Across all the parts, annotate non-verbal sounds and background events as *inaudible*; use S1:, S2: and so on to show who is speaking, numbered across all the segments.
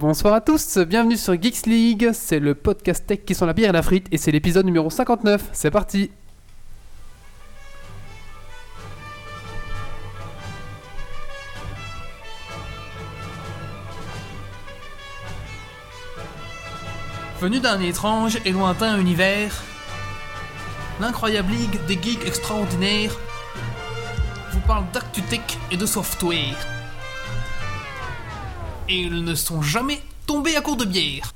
S1: Bonsoir à tous, bienvenue sur Geeks League, c'est le podcast tech qui sont la bière et la frite et c'est l'épisode numéro 59, c'est parti Venu d'un étrange et lointain univers, l'incroyable ligue des geeks extraordinaires vous parle d'actu-tech et de software. Et ils ne sont jamais tombés à court de bière.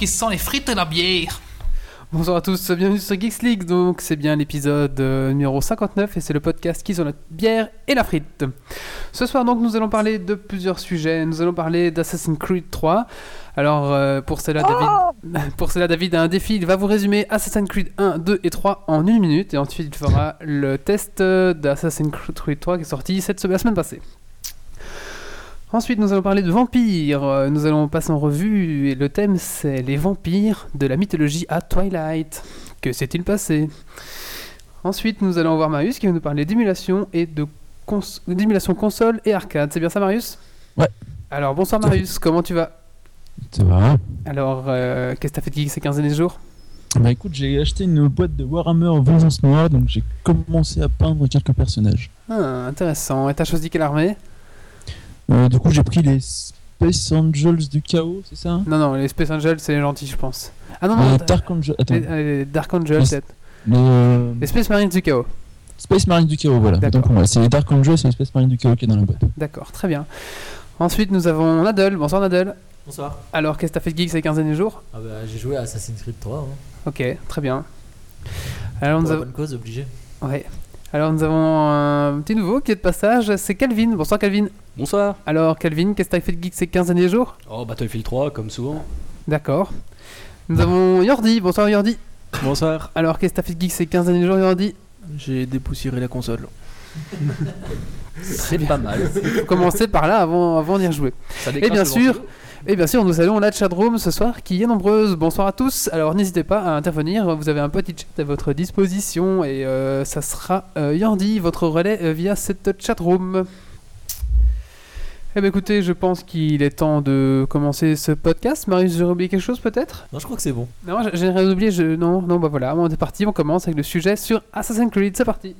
S1: Qui sent les frites et la bière. Bonsoir à tous, bienvenue sur Geeks League, donc c'est bien l'épisode euh, numéro 59 et c'est le podcast qui sent la bière et la frite. Ce soir donc nous allons parler de plusieurs sujets, nous allons parler d'Assassin's Creed 3. Alors euh, pour cela David, pour cela David a un défi, il va vous résumer Assassin's Creed 1, 2 et 3 en une minute et ensuite il fera le test euh, d'Assassin's Creed 3 qui est sorti cette semaine, la semaine passée. Ensuite, nous allons parler de vampires. Euh, Nous allons passer en revue et le thème c'est les vampires de la mythologie à Twilight. Que s'est-il passé? Ensuite, nous allons voir Marius qui va nous parler d'émulation et de cons- d'émulation console et arcade. C'est bien ça, Marius?
S2: Ouais.
S1: Alors, bonsoir Marius, comment tu vas?
S2: Ça va
S1: Alors, euh, qu'est-ce que t'as fait de geek ces 15 derniers jours?
S2: Bah écoute, j'ai acheté une boîte de Warhammer Vengeance Noire, donc j'ai commencé à peindre quelques personnages.
S1: Ah, intéressant. Et t'as choisi quelle armée?
S2: Euh, du coup, j'ai pris les Space Angels du chaos, c'est ça
S1: Non, non, les Space Angels, c'est les gentils, je pense. Ah non, non,
S2: Les
S1: t'as-
S2: Dark Angels. Attends.
S1: les, euh, les Dark Angels,
S2: Les-
S1: peut-être.
S2: Les, euh,
S1: Les Space Marines du chaos.
S2: Space Marines du chaos, voilà.
S1: D'accord.
S2: Donc voilà, c'est les Dark Angels et les Space Marines du chaos qui est dans la boîte.
S1: D'accord, très bien. Ensuite, nous avons Nadal. Bonsoir Nadal.
S3: Bonsoir.
S1: Alors, qu'est-ce que t'as fait de geek ces 15 derniers jours
S3: Ah bah, j'ai joué à Assassin's Creed 3. Hein.
S1: Ok, très bien. Alors
S3: Pour
S1: nous,
S3: la
S1: avons...
S3: bonne cause, obligé.
S1: ouais. Alors, nous avons un petit nouveau qui est de passage, c'est Calvin. Bonsoir Calvin.
S4: Bonsoir.
S1: Alors, Calvin, qu'est-ce que t'as fait de geek ces 15 derniers jours?
S4: Oh, Battlefield 3, comme souvent.
S1: D'accord. Nous avons Yordi. Bonsoir Yordi.
S5: Bonsoir,
S1: Alors, qu'est-ce que t'as fait de geek ces 15 derniers jours, Yordi
S5: j'ai dépoussiéré la console.
S4: C'est pas mal.
S1: Faut commencer par là avant, avant d'y rejouer.
S4: Ça
S1: Et bien sûr, et bien sûr, nous saluons la chatroom ce soir qui est nombreuse. Bonsoir à tous. Alors n'hésitez pas à intervenir. Vous avez un petit chat à votre disposition et euh, ça sera euh, Yandy, votre relais euh, via cette chatroom. Eh bien écoutez, je pense qu'il est temps de commencer ce podcast. Marius, j'ai oublié quelque chose peut-être?
S3: Non, je crois que c'est bon.
S1: Non, j'ai- j'ai rien oublié. Je... Non, non, bah voilà, on est parti. On commence avec le sujet sur Assassin's Creed. C'est parti.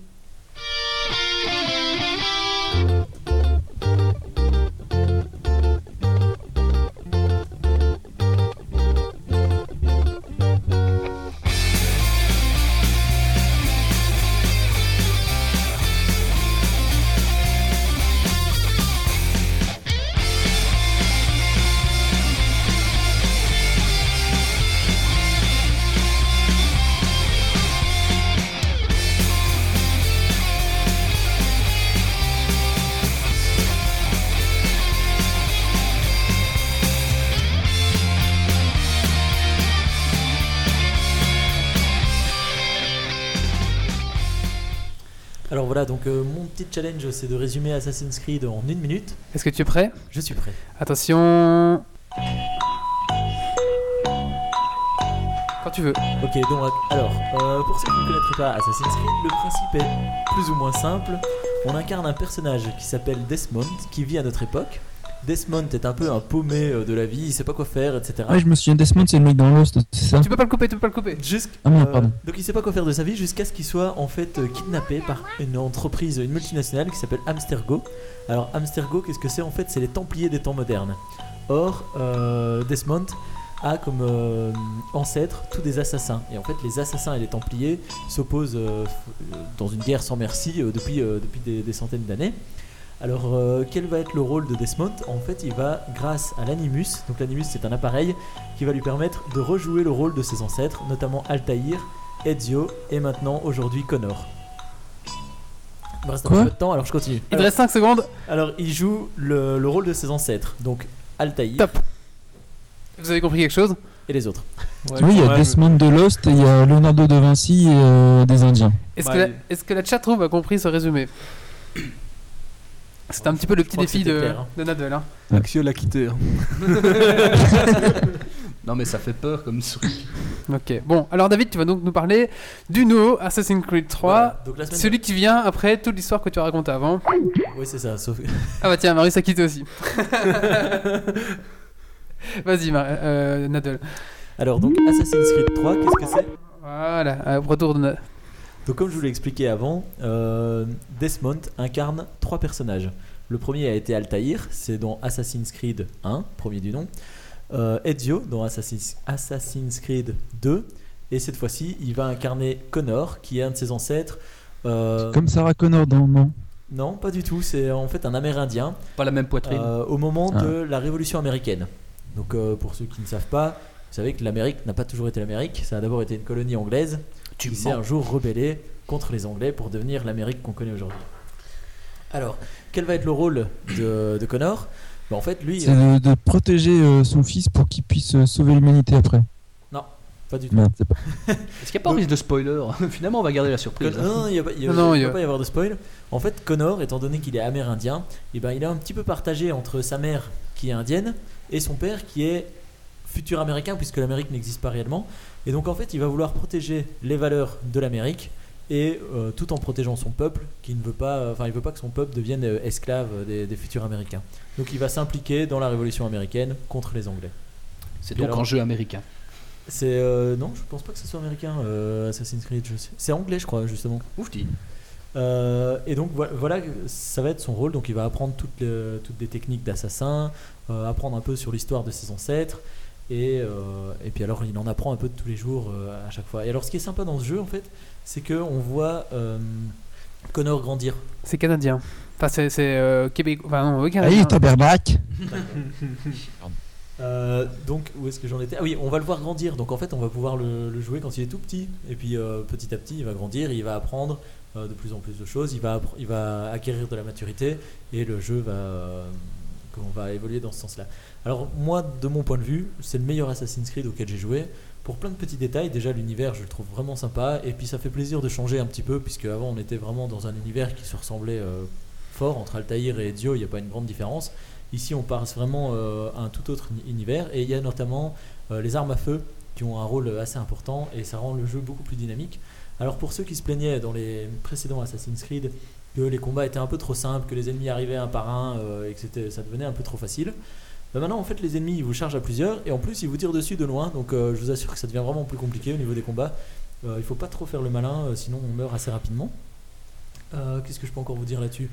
S3: Voilà, donc euh, mon petit challenge, c'est de résumer Assassin's Creed en une minute.
S1: Est-ce que tu es prêt?
S3: Je suis prêt.
S1: Attention. Quand tu veux.
S3: Ok, donc alors, euh, pour ceux qui ne connaîtraient pas Assassin's Creed, le principe est plus ou moins simple. On incarne un personnage qui s'appelle Desmond, qui vit à notre époque. Desmond est un peu un paumé euh, de la vie, il sait pas quoi faire, etc.
S2: Ouais, je me souviens, Desmond, c'est le mec dans Lost, c'est ça
S1: Tu peux pas le couper, tu peux pas le couper.
S3: Jusqu'-
S2: Ah merde,
S3: euh,
S2: pardon.
S3: donc il sait pas quoi faire de sa vie jusqu'à ce qu'il soit en fait euh, kidnappé par une entreprise, une multinationale qui s'appelle Amstergo. Alors Amstergo, qu'est-ce que c'est en fait C'est les Templiers des temps modernes. Or, euh, Desmond a comme euh, ancêtre tous des assassins. Et en fait, les assassins et les Templiers s'opposent dans une guerre sans merci euh, depuis, euh, depuis des, des centaines d'années. Alors, euh, quel va être le rôle de Desmond? En fait, il va, grâce à l'animus, donc l'animus c'est un appareil qui va lui permettre de rejouer le rôle de ses ancêtres, notamment Altaïr, Ezio et maintenant aujourd'hui Connor. Il me reste un
S2: Quoi?
S3: peu de temps, alors je continue.
S1: Il te
S3: Alors,
S1: reste 5 secondes.
S3: alors, il joue le, le rôle de ses ancêtres, donc Altaïr
S1: Top. Vous avez compris quelque chose?
S3: Et les autres.
S2: oui, il y a Desmond de Lost et il y a Leonardo da Vinci et euh, des Indiens.
S1: Est-ce
S5: Bah,
S1: que, la-
S5: il-
S1: est-ce que la chatroom a compris ce résumé? C'était un petit peu le petit défi de,
S3: clair, hein.
S1: de Nadal. hein.
S5: Axio l'a quitté. hein. *laughs*
S4: Non, mais ça fait peur comme truc.
S1: Ok, bon, alors David, tu vas donc nous parler du nouveau Assassin's Creed 3,
S3: Voilà. Donc la semaine
S1: celui qui vient après toute l'histoire que tu as racontée avant.
S3: Oui, c'est ça, sauf
S1: Ah bah tiens, Marius a quitté aussi. *laughs* Vas-y, Mar- euh, Nadal.
S3: Alors, donc Assassin's Creed 3, qu'est-ce que c'est?
S1: Voilà, euh, retour de...
S3: Donc comme je vous l'ai expliqué avant, euh, Desmond incarne trois personnages. Le premier a été Altaïr, c'est dans Assassin's Creed 1, premier du nom. Euh, Ezio dans Assassin's, Assassin's Creed 2. Et cette fois-ci, il va incarner Connor, qui est un de ses ancêtres. Euh,
S2: Comme Sarah Connor dans non
S3: Non, pas du tout. C'est en fait un Amérindien
S4: Pas la même poitrine.
S3: euh, au moment
S2: Ah.
S3: de la Révolution américaine. Donc euh, pour ceux qui ne savent pas, vous savez que l'Amérique n'a pas toujours été l'Amérique. Ça a d'abord été une colonie anglaise
S4: tu
S3: qui s'est un jour rebellé contre les Anglais pour devenir l'Amérique qu'on connaît aujourd'hui. Alors, quel va être le rôle de, de Connor? Ben, En fait, lui,
S2: C'est de, de protéger euh, son fils pour qu'il puisse euh, sauver l'humanité après.
S3: pas du tout.
S2: Merde, c'est pas. *laughs*
S4: Est-ce qu'il n'y a pas risque de spoiler? *laughs* Finalement, on va garder la surprise.
S3: Con- non, non, il ne va,
S1: Non, non,
S3: pas y avoir de spoil. En fait, Connor, étant donné qu'il est amérindien, et ben, il est un petit peu partagé entre sa mère qui est indienne et son père qui est futur américain puisque l'Amérique n'existe pas réellement. Et donc en fait, il va vouloir protéger les valeurs de l'Amérique et euh, tout en protégeant son peuple qui ne veut pas, enfin il veut pas que son peuple devienne euh, esclave des, des futurs Américains. Donc il va s'impliquer dans la Révolution américaine contre les Anglais.
S4: C'est donc
S3: alors-
S4: un jeu américain.
S3: C'est euh, non, je pense pas que ce soit américain. euh, Assassin's Creed, c'est anglais, je crois justement.
S4: Ouf.
S3: Euh, et donc voilà, ça va être son rôle. Donc il va apprendre toutes, les, toutes les techniques d'assassin, euh, apprendre un peu sur l'histoire de ses ancêtres. Et, euh, et puis alors il en apprend un peu de tous les jours euh, à chaque fois. Et alors ce qui est sympa dans ce jeu en fait, c'est que on voit euh, Connor grandir.
S1: C'est canadien. Enfin, c'est c'est, euh, Québec... Enfin, non, oui, canadien.
S2: tabernacle *laughs*
S3: Euh, donc où est-ce que j'en étais? Ah oui, on va le voir grandir. Donc en fait, on va pouvoir le, le jouer quand il est tout petit. Et puis euh, petit à petit, il va grandir, il va apprendre euh, de plus en plus de choses. Il va, appr- il va acquérir de la maturité et le jeu va, comment, va évoluer dans ce sens-là. Alors moi, de mon point de vue, c'est le meilleur Assassin's Creed auquel j'ai joué. Pour plein de petits détails, déjà l'univers, je le trouve vraiment sympa. Et puis ça fait plaisir de changer un petit peu, puisque avant on était vraiment dans un univers qui se ressemblait euh, fort entre Altaïr et Ezio. Il n'y a pas une grande différence. Ici, on passe vraiment euh, à un tout autre uni- univers et il y a notamment euh, les armes à feu qui ont un rôle assez important et ça rend le jeu beaucoup plus dynamique. Alors pour ceux qui se plaignaient dans les précédents Assassin's Creed que les combats étaient un peu trop simples, que les ennemis arrivaient un par un euh, et que ça devenait un peu trop facile, bah maintenant en fait les ennemis ils vous chargent à plusieurs et en plus ils vous tirent dessus de loin donc euh, je vous assure que ça devient vraiment plus compliqué au niveau des combats. Euh, il faut pas trop faire le malin euh, sinon on meurt assez rapidement. Qu'est-ce que je peux encore vous dire là-dessus?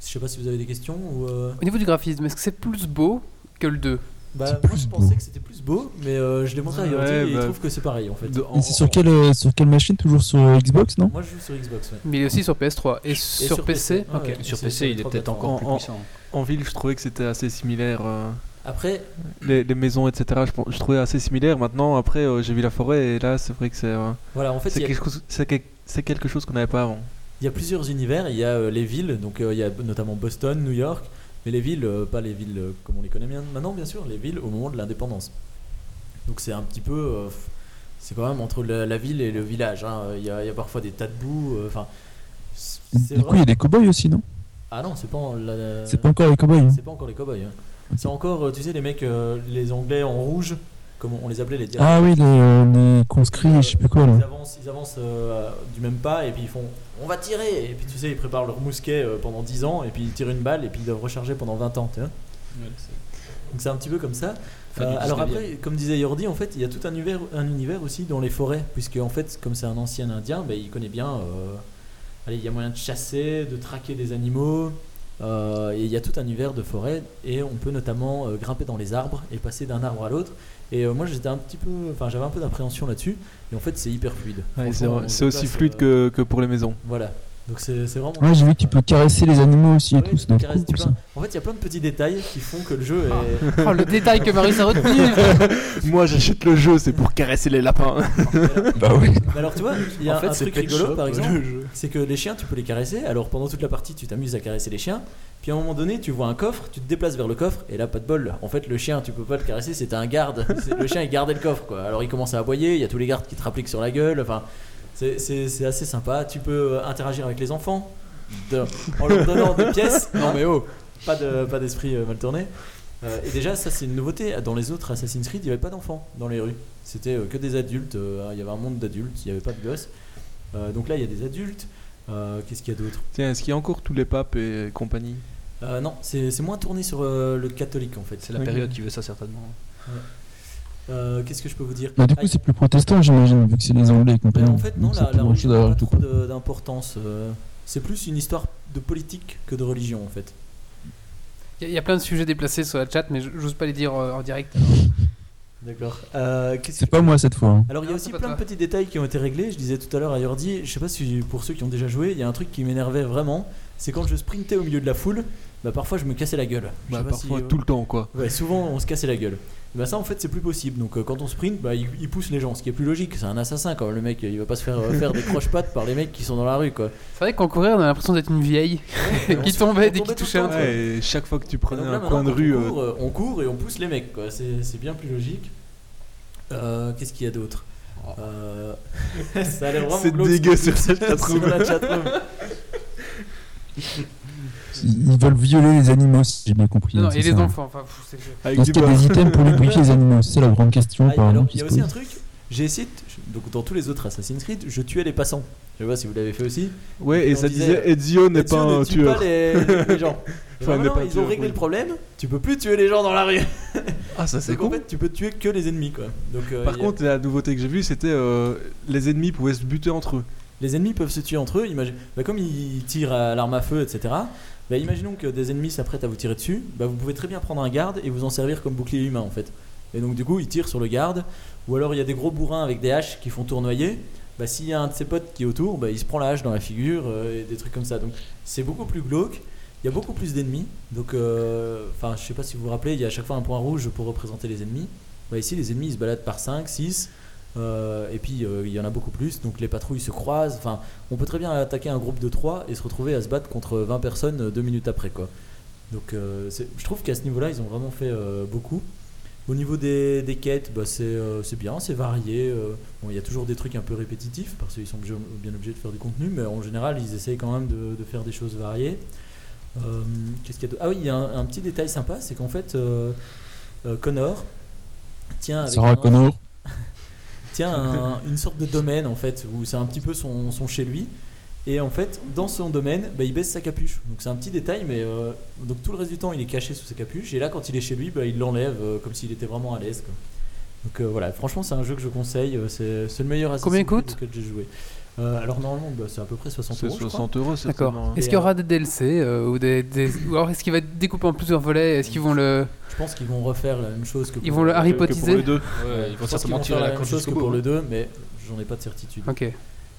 S3: Je sais pas si vous avez des questions
S1: Au niveau du graphisme, est-ce que c'est plus beau que le 2
S3: Bah,
S2: C'est
S3: moi
S2: plus
S3: je
S2: beau.
S3: pensais que c'était plus beau, mais euh, je l'ai montré à Yordi
S5: Ouais,
S3: et il
S5: bah,
S3: trouve que c'est pareil en fait.
S5: De-
S2: c'est sur quelle, euh, sur quelle machine? Toujours sur euh, Xbox, non?
S3: Moi je joue sur Xbox. ouais.
S1: Mais il est aussi sur PS3 et, sur,
S3: sur
S1: PC.
S3: PC, ouais,
S1: Ok.
S3: ouais.
S4: Sur
S3: C'est
S4: PC, il est
S3: trois
S4: peut-être encore plus puissant.
S5: En ville, je trouvais que c'était assez similaire. euh,
S3: Après,
S5: les, les maisons, etc. Je, trouvais assez similaire. Maintenant, après, euh, j'ai vu la forêt et là, c'est vrai que c'est euh,
S3: voilà, en fait
S5: c'est
S3: il y, a-
S5: quelque, chose- c'est quel- c'est quelque chose qu'on n'avait pas avant.
S3: il y a plusieurs univers. Il y a euh, les villes, donc euh, il y a notamment Boston, New York, mais les villes, euh, pas les villes euh, comme on les connaît bien maintenant, bien sûr, les villes au moment de l'indépendance. Donc c'est un petit peu. euh, c'est quand même entre la, la ville et le village. hein. Il y, a, il y a parfois des tas de boue. Enfin.
S2: Du coup, il y a des cowboys aussi, non?
S3: Ah non, c'est pas. la-
S2: C'est pas encore les cowboys. hein.
S3: C'est pas encore les cowboys. hein. C'est encore, tu sais, les mecs, les Anglais en rouge, comme on les appelait les.
S2: Ah oui, les, euh, les conscrits, je sais plus quoi là.
S3: Ils avancent, ils avancent euh, du même pas et puis ils font on va tirer et puis tu sais ils préparent leur mousquet euh, pendant 10 ans et puis ils tirent une balle et puis ils doivent recharger pendant 20 ans tu vois. donc c'est un petit peu comme ça Euh, alors
S4: 19e.
S3: après comme disait Yordi en fait il y a tout un univers, un univers aussi dans les forêts puisque en fait comme c'est un ancien indien ben, il connaît bien euh, allez il y a moyen de chasser de traquer des animaux euh, et il y a tout un univers de forêt et on peut notamment euh, grimper dans les arbres et passer d'un arbre à l'autre et euh, moi j'étais un petit peu enfin j'avais un peu d'appréhension là-dessus et en fait c'est hyper fluide
S5: Ouais, c'est aussi fluide
S3: euh,
S5: que, que pour les maisons.
S3: voilà. Donc c'est vraiment.
S2: Ouais, j'ai vu que tu peux caresser les animaux aussi et
S3: Ouais,
S2: tout,
S3: tu
S2: ça
S3: tu En fait, il y a plein de petits détails qui font que le jeu est. *laughs*
S1: Oh, le détail que Marie a retenu *laughs*
S5: Moi j'achète le jeu, c'est pour caresser les lapins.
S2: Bah ouais.
S3: Mais alors tu vois, il y a
S4: En fait,
S3: un
S4: c'est
S3: truc rigolo
S4: Shop,
S3: par
S4: le
S3: exemple, c'est que les chiens tu peux les caresser. Alors pendant toute la partie tu t'amuses à caresser les chiens. Puis à un moment donné tu vois un coffre, tu te déplaces vers le coffre et là pas de bol. En fait le chien tu peux pas le caresser, c'était un garde. *laughs* C'est- le chien il gardait le coffre quoi. Alors il commence à aboyer, il y a tous les gardes qui te rappliquent sur la gueule. Enfin c'est- assez sympa. Tu peux euh, interagir avec les enfants de- en leur donnant des pièces. *laughs* Non mais oh, pas de pas d'esprit euh, mal tourné. Euh, et déjà ça c'est une nouveauté. Dans les autres Assassin's Creed il n'y avait pas d'enfants dans les rues. C'était euh, que des adultes. euh, Il y avait un monde d'adultes, il n'y avait pas de gosses. Euh, donc là, il y a des adultes. Euh, Qu'est-ce qu'il y a d'autre?
S5: Tiens, est-ce qu'il y a encore tous les papes et compagnie?
S3: Euh, Non, c'est moins tourné sur euh, le catholique en fait.
S4: C'est la
S2: Oui.
S4: période qui veut ça certainement.
S3: Euh, Qu'est-ce que je peux vous dire
S2: Bah, du
S3: Ah,
S2: coup, c'est plus protestant, j'imagine, vu que c'est les Anglais et
S3: mais
S2: compagnie.
S3: en fait, non, la, la religion n'a pas trop d'importance. euh, c'est plus une histoire de politique que de religion en fait.
S1: Il y, y a plein de sujets déplacés sur la chat, mais j'ose pas les dire euh, en direct.
S3: D'accord. Euh,
S2: C'est
S3: que-
S2: pas moi cette fois. hein.
S3: Alors il y a aussi plein de petits détails qui ont été réglés. Je disais tout à l'heure à Yordi, je sais pas si pour ceux qui ont déjà joué, il y a un truc qui m'énervait vraiment. C'est quand je sprintais au milieu de la foule, bah parfois je me cassais la gueule.
S5: Bah, Parfois,
S3: si, euh,
S5: tout le temps quoi.
S3: Ouais, souvent on se cassait la gueule. Bah ça en fait c'est plus possible. Donc euh, quand on sprint, bah, il, il pousse les gens, ce qui est plus logique. C'est un assassin quand même, le mec, il va pas se faire euh, faire des croche-pattes par les mecs qui sont dans la rue quoi.
S1: C'est vrai qu'en courir, on a l'impression d'être une vieille *laughs* qui tombait dès qu'il touchait un truc.
S5: Ouais, chaque fois que tu prenais
S3: là,
S5: un coin de rue,
S3: on
S5: euh,
S3: court, euh, on court et on pousse les mecs quoi. C'est c'est bien plus logique. Euh, Qu'est-ce qu'il y a d'autre Euh, *laughs* Ça a l'air vraiment
S5: C'est dégueu sur cette
S3: dis *laughs* sur la chatroom.
S2: Ils veulent violer les animaux, si j'ai bien compris.
S1: Non, non,
S2: hein,
S1: et les
S2: ça.
S1: enfants. Enfin,
S2: Est-ce qu'il y a des items pour lubrifier les animaux C'est la grande question,
S3: Ah, alors,
S2: qui
S3: il y a aussi un truc, j'ai essayé, de- donc dans tous les autres Assassin's Creed, je tuais les passants. Je sais pas si vous l'avez fait aussi.
S5: Ouais, et ça
S3: disait,
S5: Ezio n'est pas un
S3: tue
S5: tueur.
S3: pas les, les gens. Et
S5: Enfin, n'est
S3: maintenant,
S5: pas
S3: ils ont réglé
S5: oui.
S3: le problème. Tu peux plus tuer les gens dans la rue. *laughs*
S5: Ah, ça c'est
S3: Donc en
S5: con.
S3: fait, tu peux tuer que les ennemis quoi. Donc euh,
S5: Par
S3: a-
S5: contre, la nouveauté que j'ai vue, c'était euh, les ennemis pouvaient se buter entre eux.
S3: les ennemis peuvent se tuer entre eux. Imagine, bah, comme ils tirent à l'arme à feu, etc. Imaginons que des ennemis s'apprêtent à vous tirer dessus. Bah, vous pouvez très bien prendre un garde et vous en servir comme bouclier humain en fait. Et donc du coup, ils tirent sur le garde. Ou alors il y a des gros bourrins avec des haches qui font tournoyer. Bah, s'il y a un de ses potes qui est autour, bah, il se prend la hache dans la figure euh, et des trucs comme ça. Donc c'est beaucoup plus glauque. Il y a beaucoup plus d'ennemis. Donc, euh, enfin, je sais pas si vous vous rappelez, il y a à chaque fois un point rouge pour représenter les ennemis. Ici, les ennemis se baladent par 5, 6. Euh, et puis euh, il y en a beaucoup plus, donc les patrouilles se croisent. Enfin, on peut très bien attaquer un groupe de 3 et se retrouver à se battre contre 20 personnes euh, deux minutes après. Quoi. Donc euh, je trouve qu'à ce niveau-là, ils ont vraiment fait beaucoup. Au niveau des, des quêtes, bah, c'est bien, c'est varié. bon, il y a toujours des trucs un peu répétitifs parce qu'ils sont obligés- bien obligés de faire du contenu, mais en général, ils essayent quand même de, de faire des choses variées. Qu'est-ce qu'il y a d'autre Ah oui, il y a un, un petit détail sympa, c'est qu'en fait, Connor tient avec
S2: Sarah
S3: un-
S2: Connor. *laughs*
S3: tient un- une sorte de domaine en fait où c'est un petit peu son, son chez lui. Et en fait dans son domaine bah, il baisse sa capuche. Donc c'est un petit détail mais euh, donc tout le reste du temps il est caché sous sa capuche. Et là quand il est chez lui bah, il l'enlève euh, comme s'il était vraiment à l'aise quoi. donc euh, voilà. Franchement c'est un jeu que je conseille c'est c'est le meilleur Assassin's
S1: Combien coûte
S3: auquel j'ai joué Euh, alors normalement bah, c'est à peu près 60
S5: C'est
S3: euros je crois.
S5: 60 euros, c'est
S1: D'accord.
S5: hein.
S1: Est-ce qu'il y aura des DLC euh, ou des, des- ou alors est-ce qu'il va être découpé en plusieurs volets? Est-ce qu'ils vont le
S3: je pense qu'ils vont refaire la même chose que
S1: ils
S3: pour-
S1: vont le Harry
S5: Que pour.
S4: Ouais,
S3: je
S4: ils vont certainement
S3: vont
S4: tirer
S3: faire
S4: la
S3: la même chose que pour le 2 mais j'en ai pas de certitude
S1: Ok.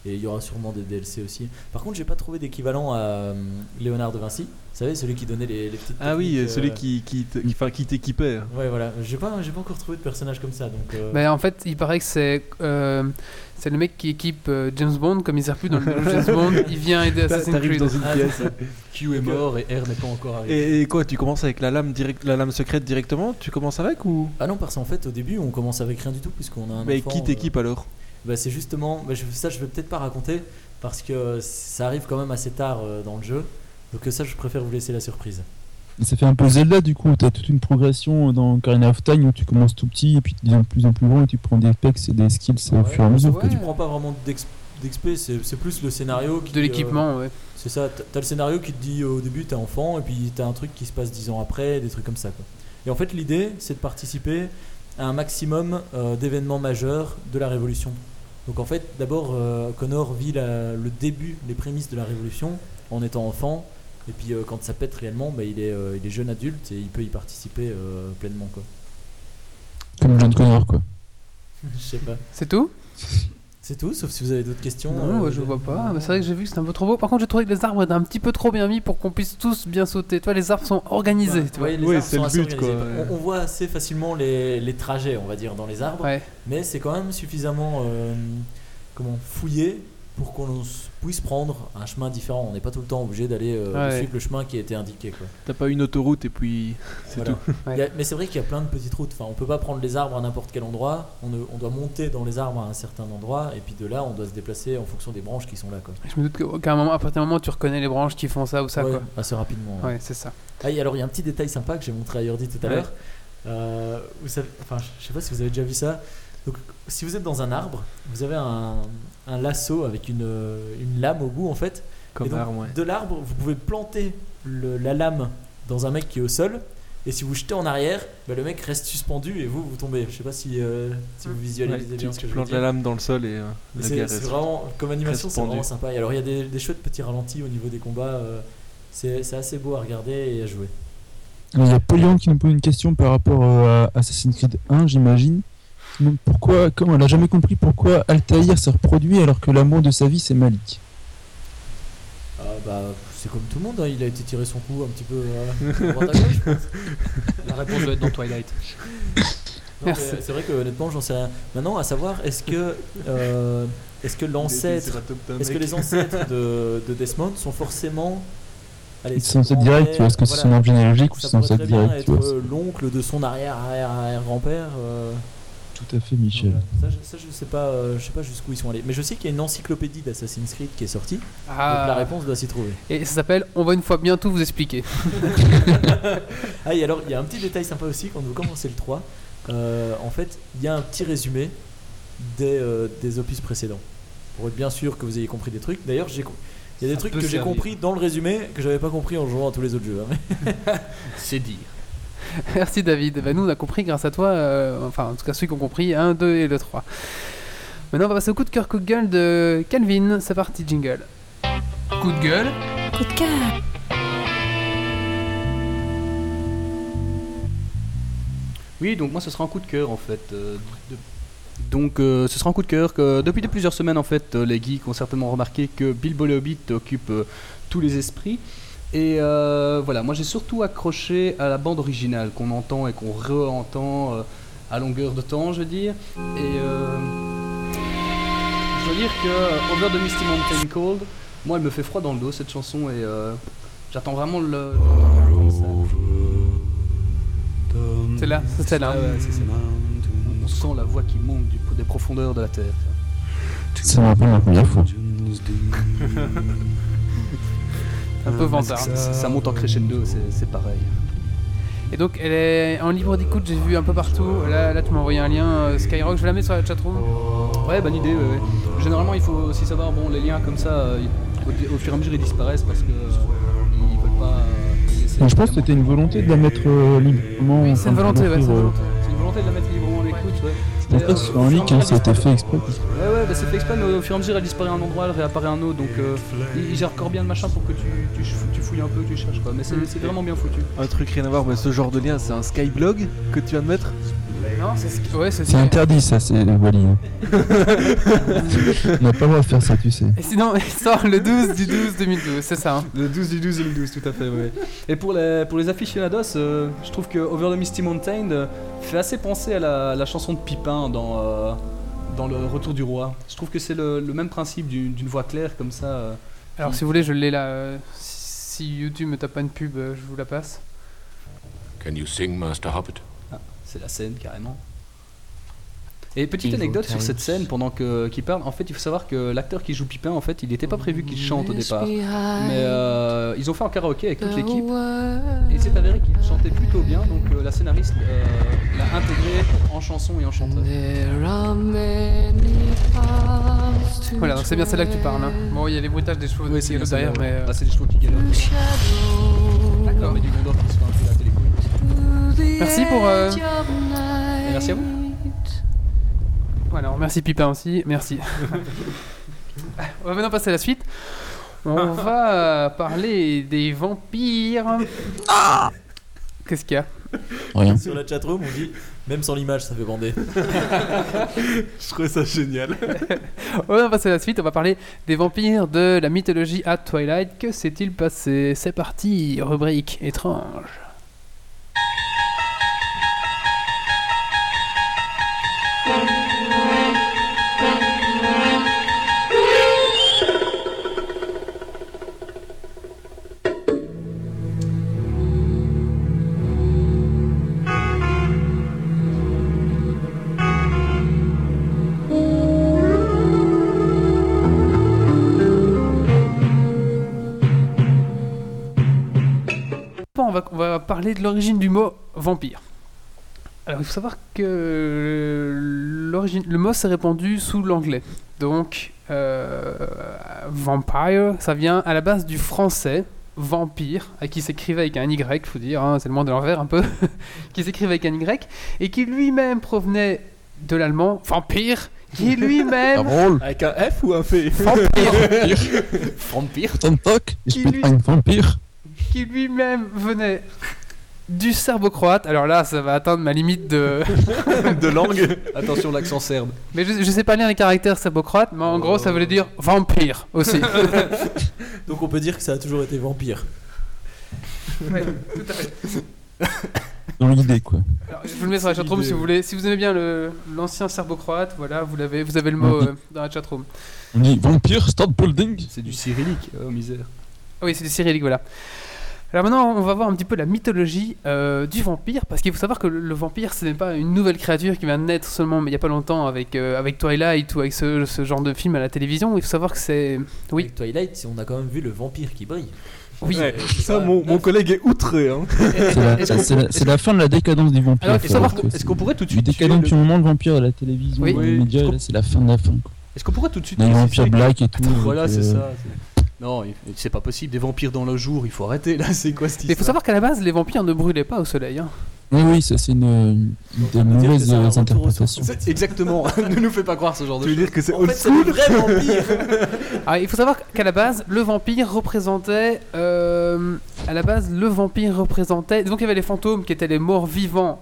S3: Et il y aura sûrement des DLC aussi. Par contre, j'ai pas trouvé d'équivalent à euh, Léonard de Vinci. Vous savez, celui qui donnait les, les petites.
S5: Ah oui, celui
S3: euh,
S5: qui, qui, te- qui, enfin, qui t'équipait.
S3: Ouais, voilà. J'ai pas, j'ai pas encore trouvé de personnage comme ça. Donc, euh,
S1: Ben, en fait, il paraît que c'est euh, c'est le mec qui équipe euh, James Bond, comme il sert plus dans le *laughs* James Bond, il vient aider Assassin's Creed.
S5: dans une
S3: Ah,
S5: pièce.
S4: Q est mort et R n'est pas encore arrivé.
S5: Et, et quoi, tu commences avec la lame, direct, la lame secrète directement? Tu commences avec ou?
S3: Ah non, parce qu'en fait, au début, on commence avec rien du tout, puisqu'on a un.
S5: Mais
S3: enfant,
S5: qui
S3: euh,
S5: t'équipe alors?
S3: Bah, C'est justement. bah, je- ça, je vais peut-être pas raconter, parce que ça arrive quand même assez tard euh, dans le jeu. Donc, euh, ça, je préfère vous laisser la surprise.
S2: Et ça fait un peu Zelda du coup, t'as toute une progression dans Ocarina of Time où tu commences tout petit et puis tu deviens de plus en plus grand et tu prends des pecs et des skills au fur et à mesure.
S1: ouais.
S3: Tu prends pas vraiment d'XP, c'est plus le scénario qui.
S1: De
S3: euh,
S1: l'équipement, ouais.
S3: C'est ça, t'as- t'as le scénario qui te dit au début t'es enfant et puis t'as un truc qui se passe 10 ans après, des trucs comme ça. Quoi. Et en fait l'idée c'est de participer à un maximum euh, d'événements majeurs de la Révolution. Donc en fait d'abord euh, Connor vit la- le début, les prémices de la Révolution en étant enfant et puis euh, quand ça pète réellement bah, il, est, euh, il est jeune adulte et il peut y participer euh, pleinement. Quoi.
S2: Comme John Connor quoi. *laughs*
S3: Je sais pas.
S1: C'est tout? *laughs*
S3: C'est tout, sauf si vous avez d'autres questions.
S1: Non,
S3: euh,
S1: ouais, je vois pas. C'est vrai que j'ai vu que c'était un peu trop beau. Par contre, j'ai trouvé que les arbres étaient un petit peu trop bien mis pour qu'on puisse tous bien sauter. Tu vois, les arbres sont organisés.
S3: Ouais,
S1: tu vois.
S5: Oui,
S3: arbres
S5: c'est
S3: sont
S5: le but, quoi.
S3: On, on voit assez facilement les, les trajets, on va dire, dans les arbres.
S1: Ouais.
S3: Mais c'est quand même suffisamment euh, comment, fouillé pour qu'on puisse prendre un chemin différent. On n'est pas tout le temps obligé d'aller euh,
S1: Ouais.
S3: suivre le chemin qui a été indiqué. Quoi.
S5: T'as pas une autoroute et puis *laughs* c'est
S3: Voilà.
S5: tout.
S1: Ouais.
S3: Il y a- mais c'est vrai qu'il y a plein de petites routes. Enfin, on peut pas prendre les arbres à n'importe quel endroit. On, ne- on doit monter dans les arbres à un certain endroit. Et puis de là, on doit se déplacer en fonction des branches qui sont là. Quoi.
S1: Je me doute qu'à un moment, à partir d'un moment, tu reconnais les branches qui font ça ou ça,
S3: Ouais,
S1: quoi.
S3: assez rapidement. ouais.
S1: Ouais, c'est ça.
S3: Ah, et alors il y a un petit détail sympa que j'ai montré à Yordi tout à
S1: Ouais.
S3: l'heure. Euh, vous savez, enfin, je sais pas si vous avez déjà vu ça. Donc, si vous êtes dans un arbre, vous avez un, un lasso avec une, une lame au bout en fait.
S5: Comme
S3: donc,
S5: arme, ouais.
S3: de l'arbre, vous pouvez planter le- la lame dans un mec qui est au sol. Et si vous jetez en arrière, bah, le mec reste suspendu et vous, vous tombez. Je sais pas si, euh, si vous visualisez
S5: Ouais,
S3: bien
S5: tu,
S3: ce que
S5: tu
S3: je veux
S5: plantes
S3: dire.
S5: la lame dans le sol et euh,
S3: C'est
S5: guerre
S3: c'est
S5: reste.
S3: vraiment, comme animation, c'est vraiment sympa. Et alors il y a des, des chouettes petits ralentis au niveau des combats. euh, c'est c'est assez beau à regarder et à jouer.
S2: Alors, Il y a Polion qui nous pose une question par rapport euh, à Assassin's Creed 1, j'imagine. Donc, Pourquoi, comme elle a jamais compris pourquoi Altaïr s'est reproduit alors que l'amour de sa vie c'est Malik.
S3: Ah, bah, c'est comme tout le monde, hein, il a été tiré son coup un petit peu euh, à droite à gauche. je pense.
S4: La réponse doit être dans Twilight.
S3: C'est vrai que honnêtement, j'en sais rien. Maintenant, à savoir, est-ce que, euh, est-ce que l'ancêtre, est-ce que les ancêtres de, de Desmond sont forcément. Allez,
S2: Ils sont censés direct, tu vois, est-ce que c'est son arbre généalogique ou c'est
S3: bien
S2: direct, tu
S3: être
S2: vois.
S3: l'oncle de son arrière arrière arrière grand-père. euh,
S2: Tout à fait, Michel.
S3: voilà. Ça, je, ça, je sais pas, euh, je sais pas jusqu'où ils sont allés. Mais je sais qu'il y a une encyclopédie d'Assassin's Creed qui est sortie. Donc la
S1: Ah.
S3: réponse doit s'y trouver.
S1: Et ça s'appelle On va une fois bientôt vous expliquer. *laughs*
S3: Ah, et alors, il y a un petit détail sympa aussi quand vous commencez le 3. euh, en fait, il y a un petit résumé des, euh, des opus précédents. Pour être bien sûr que vous ayez compris des trucs. D'ailleurs, j'ai il y a des
S4: Ça
S3: trucs que j'ai compris dans le résumé que j'avais pas compris en jouant à tous les autres jeux. hein.
S4: C'est dire. *laughs*
S1: Merci David. Bah, nous, on a compris grâce à toi. euh, enfin, en tout cas, ceux qui ont compris 1, 2 et le 3. Maintenant, on va passer au coup de cœur, coup de gueule de Calvin. C'est parti, jingle. Coup de gueule.
S6: Coup de cœur.
S4: Oui, donc moi ce sera un coup de cœur en fait. euh, de- Donc euh, ce sera un coup de cœur que depuis de plusieurs semaines en fait euh, les geeks ont certainement remarqué que Bilbo le Hobbit occupe euh, tous les esprits. Et euh, voilà, moi j'ai surtout accroché à la bande originale qu'on entend et qu'on re-entend euh, à longueur de temps, je veux dire. Et euh, je veux dire que euh, Over the Misty Mountain Cold, moi elle me fait froid dans le dos cette chanson et euh, j'attends vraiment le.
S1: C'est là, c'est celle-là.
S4: Ah ouais. On sent la voix qui monte du- des profondeurs de la terre.
S2: Ça me rappelle ma première fois. *laughs*
S1: Un peu vantard.
S4: Ça, ça monte en crescendo, c'est pareil.
S1: Et donc, elle est en libre d'écoute. J'ai vu un peu partout. Là, là tu m'as envoyé un lien euh, Skyrock. Je vais la mettre sur la chatroom.
S4: Ouais, bonne idée. ouais, ouais. Généralement, il faut aussi savoir, bon, les liens comme ça, euh, au, au fur et à mesure, ils disparaissent parce que euh, ils veulent pas. euh,
S2: je pense que c'était une volonté de la mettre euh, librement.
S1: Oui, c'est une volonté, ouais, c'est une
S2: euh,
S1: volonté.
S4: Ouais.
S2: Je pense pas que ce soit en ligne, hein, ça a été fait exprès.
S4: Ouais, ouais, bah c'est fait exprès, mais au fur et à mesure, elle disparaît à un endroit, elle réapparaît à un autre, donc euh, il, il gère encore bien le machin pour que tu, tu, tu fouilles un peu, tu cherches quoi. Mais c'est c'est vraiment bien foutu.
S5: Un truc rien à voir, mais ce genre de lien, c'est un Skyblog que tu viens de mettre?
S1: C'est ce ouais, c'est
S2: C'est interdit, ça, c'est Wally. hein. *laughs* On n'a pas le droit de faire ça, tu sais.
S1: Et sinon, *laughs* il sort le 12 du 12 2012. C'est ça. hein.
S4: Le 12 du 12 2012, tout à fait, ouais. Et pour les, pour les aficionados, euh, je trouve que Over the Misty Mountain euh, fait assez penser à la, la chanson de Pipin dans, euh, dans Le Retour du Roi. Je trouve que c'est le, le même principe d'une voix claire comme ça. euh.
S1: Alors, si vous voulez, je l'ai là. euh, Si YouTube me tape pas une pub, je vous la passe.
S7: Can you sing, Master Hobbit?
S4: C'est la scène carrément. Et petite anecdote sur cette scène pendant que qu'il parle, en fait il faut savoir que l'acteur qui joue Pipin en fait il n'était pas prévu qu'il chante au départ. Mais euh, ils ont fait un karaoké avec toute l'équipe et il s'est avéré qu'il chantait plutôt bien donc euh, la scénariste euh, l'a intégré en chanson et en chanteur.
S1: Voilà, donc c'est bien celle-là que tu parles. hein. Bon, il y a les bruitages des chevaux
S4: Oui, c'est
S1: derrière, mais. euh,
S4: Là c'est les chevaux qui galopent.
S1: D'accord.
S4: Mais du Gondor qui se fait un peu la télécouille.
S1: Merci pour, euh,
S4: merci à vous.
S1: Voilà, on remercie Pipin aussi. Merci. *laughs* on va maintenant passer à la suite. On va euh, parler des vampires. Qu'est-ce qu'il y a?
S2: Rien.
S3: Sur la chatroom, on dit même sans l'image, ça fait bander. *laughs*
S5: Je trouvais ça génial.
S1: On va passer à la suite, on va parler des vampires de la mythologie à Twilight. Que s'est-il passé? C'est parti, rubrique étrange. De l'origine du mot vampire. Alors, il faut savoir que l'origine, le mot s'est répandu sous l'anglais. Donc, euh, vampire, ça vient à la base du français vampire, à qui s'écrivait avec un Y, faut dire, hein, c'est le monde de l'envers un peu, *laughs* qui s'écrivait avec un Y, et qui lui-même provenait de l'allemand vampire, qui *laughs* lui-même
S2: Jawohl,
S5: Avec un F ou un P *laughs*
S4: Vampire.
S2: guten Tag, ich
S1: Qui
S2: bin
S1: lui-
S2: ein Vampir.
S1: qui lui-même venait du serbo-croate. Alors là, ça va atteindre ma limite de. *laughs*
S5: de langue.
S4: Attention l'accent serbe.
S1: Mais je, je sais pas lire les caractères serbo-croates, mais en gros, ça voulait dire vampire aussi. *laughs*
S3: Donc on peut dire que ça a toujours été vampire.
S2: Dans l'idée, quoi.
S1: Alors, je vous le mets sur la chatroom si vous voulez. Si vous aimez bien le- l'ancien serbo-croate, voilà, vous l'avez, vous avez le mot euh, dans la chatroom.
S2: On dit Vampire, start building.
S4: C'est du cyrillique, oh misère.
S1: Ah oui, c'est du cyrillique, voilà. Alors maintenant, on va voir un petit peu la mythologie euh, du vampire, parce qu'il faut savoir que le, le vampire, ce n'est pas une nouvelle créature qui vient de naître seulement, mais il n'y a pas longtemps avec, euh, avec Twilight ou avec ce, ce genre de film à la télévision. Il faut savoir que c'est... Oui,
S3: Avec Twilight, on a quand même vu le vampire qui brille.
S1: oui.
S5: Ouais, ça, mon, mon collègue est outré. Hein. *laughs*
S2: C'est la, fin de la décadence des vampires.
S1: Alors, il faut
S2: faut
S1: savoir
S2: voir que
S4: Est-ce
S2: c'est-
S4: qu'on pourrait tout de
S2: Du
S4: suite tuer
S2: décadent
S4: le-
S2: le moment de vampire à la télévision,
S1: Oui.
S2: dans les
S4: Oui.
S2: médias, c'est la fin de la fin.
S4: Est-ce qu'on pourrait tout de suite
S2: vampires
S4: séries
S2: black et tout.
S4: Voilà, c'est
S2: euh,
S4: ça. Non, c'est pas possible. Des vampires dans le jour, il faut arrêter là. C'est quoi cette
S1: Mais il faut
S4: histoire
S1: savoir qu'à la base, les vampires ne brûlaient pas au soleil. hein.
S2: Oui, oui, ça c'est une, des mauvaises interprétations.
S4: Exactement. *laughs* ne nous fais pas croire ce genre de
S5: Tu veux
S4: choses.
S5: dire que c'est old
S3: fait, c'est le
S5: school
S3: vrai vampire *laughs*
S1: Ah, il faut savoir qu'à la base, le vampire représentait. euh, à la base, le vampire représentait. Donc il y avait les fantômes qui étaient les morts vivants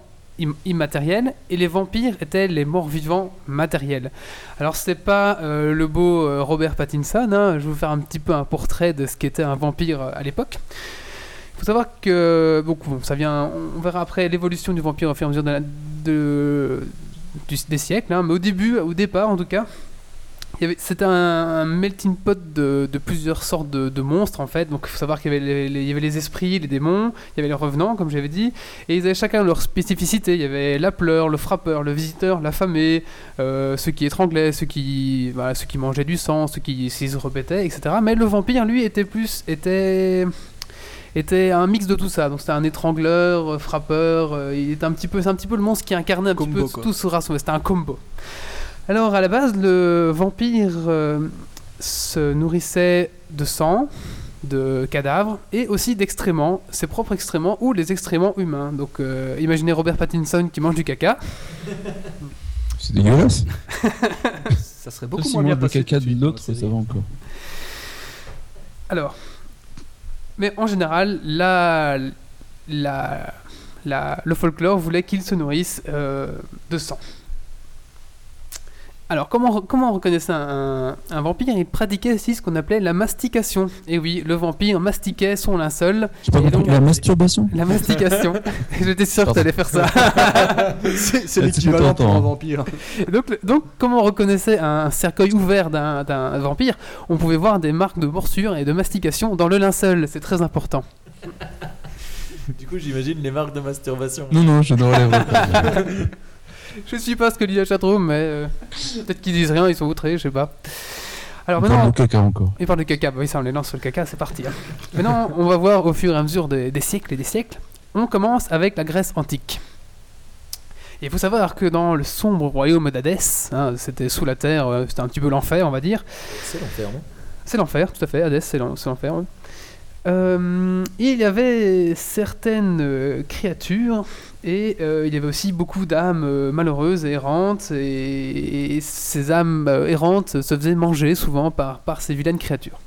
S1: immatériels et les vampires étaient les morts vivants matériels. Alors c'est pas euh, le beau euh, Robert Pattinson, hein, je vais vous faire un petit peu un portrait de ce qu'était un vampire euh, à l'époque. Il faut savoir que donc, bon, ça vient, on verra après l'évolution du vampire au fur et à mesure de des siècles, hein, mais au début, au départ en tout cas, c'était un, un melting pot de, de plusieurs sortes de, de monstres en fait. Donc il faut savoir qu'il y, avait les- les- il y avait les esprits, les démons, il y avait les revenants comme j'avais dit, et ils avaient chacun leur spécificité. Il y avait l'appeleur, le frappeur, le visiteur, l'affamé, euh, ceux qui étranglaient, ceux qui, voilà, ceux qui mangeaient du sang, ceux qui se répétaient, etc. Mais le vampire lui était plus était était un mix de tout ça. Donc c'était un étrangleur, euh, frappeur. euh, il était un petit peu, c'est un petit peu le monstre qui incarnait un
S4: Combo,
S1: petit peu
S4: quoi.
S1: tout ce rassemblé. C'était un combo. Alors à la base, le vampire euh, se nourrissait de sang, de cadavres et aussi d'excréments, ses propres excréments ou les excréments humains. Donc euh, imaginez Robert Pattinson qui mange du caca.
S2: C'est dégueulasse. *laughs*
S4: Ça serait beaucoup moins
S2: moi
S4: bien passé.
S2: caca
S4: dans la
S2: ça va encore.
S1: Alors, mais en général, la, la, la- le folklore voulait qu'il se nourrisse euh, de sang. Alors, comment, comment on reconnaissait un, un vampire? Il pratiquait aussi ce qu'on appelait la mastication. Et oui, le vampire mastiquait son linceul.
S2: Pas
S1: Et
S2: compris
S1: donc-
S2: la masturbation?
S1: La mastication. *laughs* *laughs* J'étais sûr que tu allais faire ça. *laughs*
S4: C'est l'équivalent pour un vampire.
S1: donc, donc, comment on reconnaissait un cercueil ouvert d'un vampire? On pouvait voir des marques de morsure et de mastication dans le linceul. C'est très important.
S3: Du coup, j'imagine les marques de masturbation.
S2: Non, non, je devrais les voir. *laughs*
S1: Je suis pas ce que dit la chatroom, mais euh, peut-être qu'ils disent rien, ils sont outrés, je sais pas. Alors
S2: On parle
S1: maintenant,
S2: de caca encore.
S1: il parle de caca, bah oui, ça on les lance sur le caca, c'est parti. hein. Maintenant, on va voir au fur et à mesure des, des siècles et des siècles. On commence avec la Grèce antique. Il faut savoir que dans le sombre royaume d'Hadès, hein, c'était sous la terre, euh, c'était un petit peu l'enfer, on va dire.
S3: C'est l'enfer, non?
S1: C'est l'enfer, tout à fait. Hadès, c'est l'en- c'est l'enfer. oui. Euh, il y avait certaines euh, créatures et euh, il y avait aussi beaucoup d'âmes malheureuses et errantes. Et, et ces âmes errantes se faisaient manger souvent par, par ces vilaines créatures.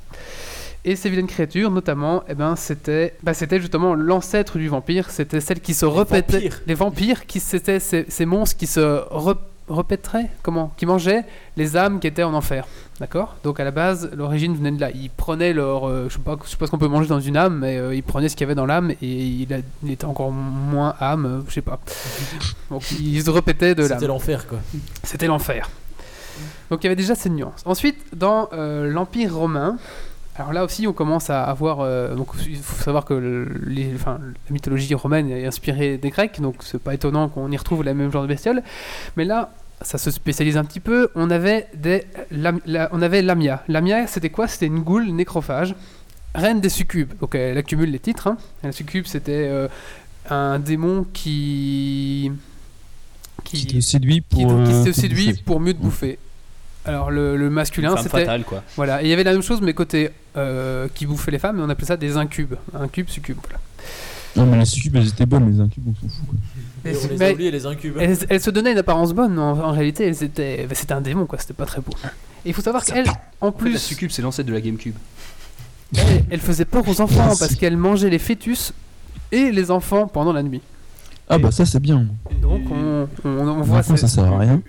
S1: Et ces vilaines créatures, notamment, eh ben, c'était bah, justement l'ancêtre du vampire. C'était celle qui se répétait. Les vampires, qui c'était ces, ces monstres qui se re- répéteraient, comment Qui mangeaient les âmes qui étaient en enfer. D'accord? Donc à la base, l'origine venait de là. Ils prenaient leur. euh, je sais pas, je sais pas ce qu'on peut manger dans une âme, mais euh, ils prenaient ce qu'il y avait dans l'âme et il, a- il était encore moins âme, euh, je sais pas. *laughs* Donc ils se répétaient de l'âme.
S3: C'était l'enfer quoi.
S1: C'était l'enfer. Donc il y avait déjà cette nuance. Ensuite, dans euh, l'Empire romain, alors là aussi on commence à avoir. euh, donc il faut savoir que le- les- enfin, la mythologie romaine est inspirée des Grecs, donc c'est pas étonnant qu'on y retrouve le même genre de bestioles. Mais là, ça se spécialise un petit peu. On avait des, lam- la- on avait Lamia. Lamia, c'était quoi? C'était une goule nécrophage, reine des succubes. Donc elle accumule les titres. Hein. La succube, c'était euh, un démon qui
S2: Qui te séduit
S1: qui,
S2: pour.
S1: qui
S2: euh,
S1: se séduit
S2: bouffer.
S1: pour mieux te bouffer. Alors le, le masculin, c'était
S4: fatale, quoi.
S1: voilà, et il y avait la même chose, mais côté euh, qui bouffait les femmes, on appelait ça des incubes, incubes, succubes. Voilà.
S2: Non, mais les succubes, elles étaient bonnes, les incubes, on s'en fout. Quoi.
S3: Et on les
S1: Mais
S3: a oubliés les incubes.
S1: elles, elles se donnaient une apparence bonne, en, en réalité, elles étaient, bah, c'était un démon, quoi. C'était pas très beau. Et il faut savoir qu'elle, en
S4: Plus, la succube, c'est l'ancêtre de la GameCube.
S1: elle, elle faisait peur aux enfants
S2: Merci.
S1: parce qu'elle mangeait les fœtus et les enfants pendant la nuit.
S2: Ah, bah ça, c'est bien.
S1: Donc on, on, on voit ces-
S2: ça sert à rien.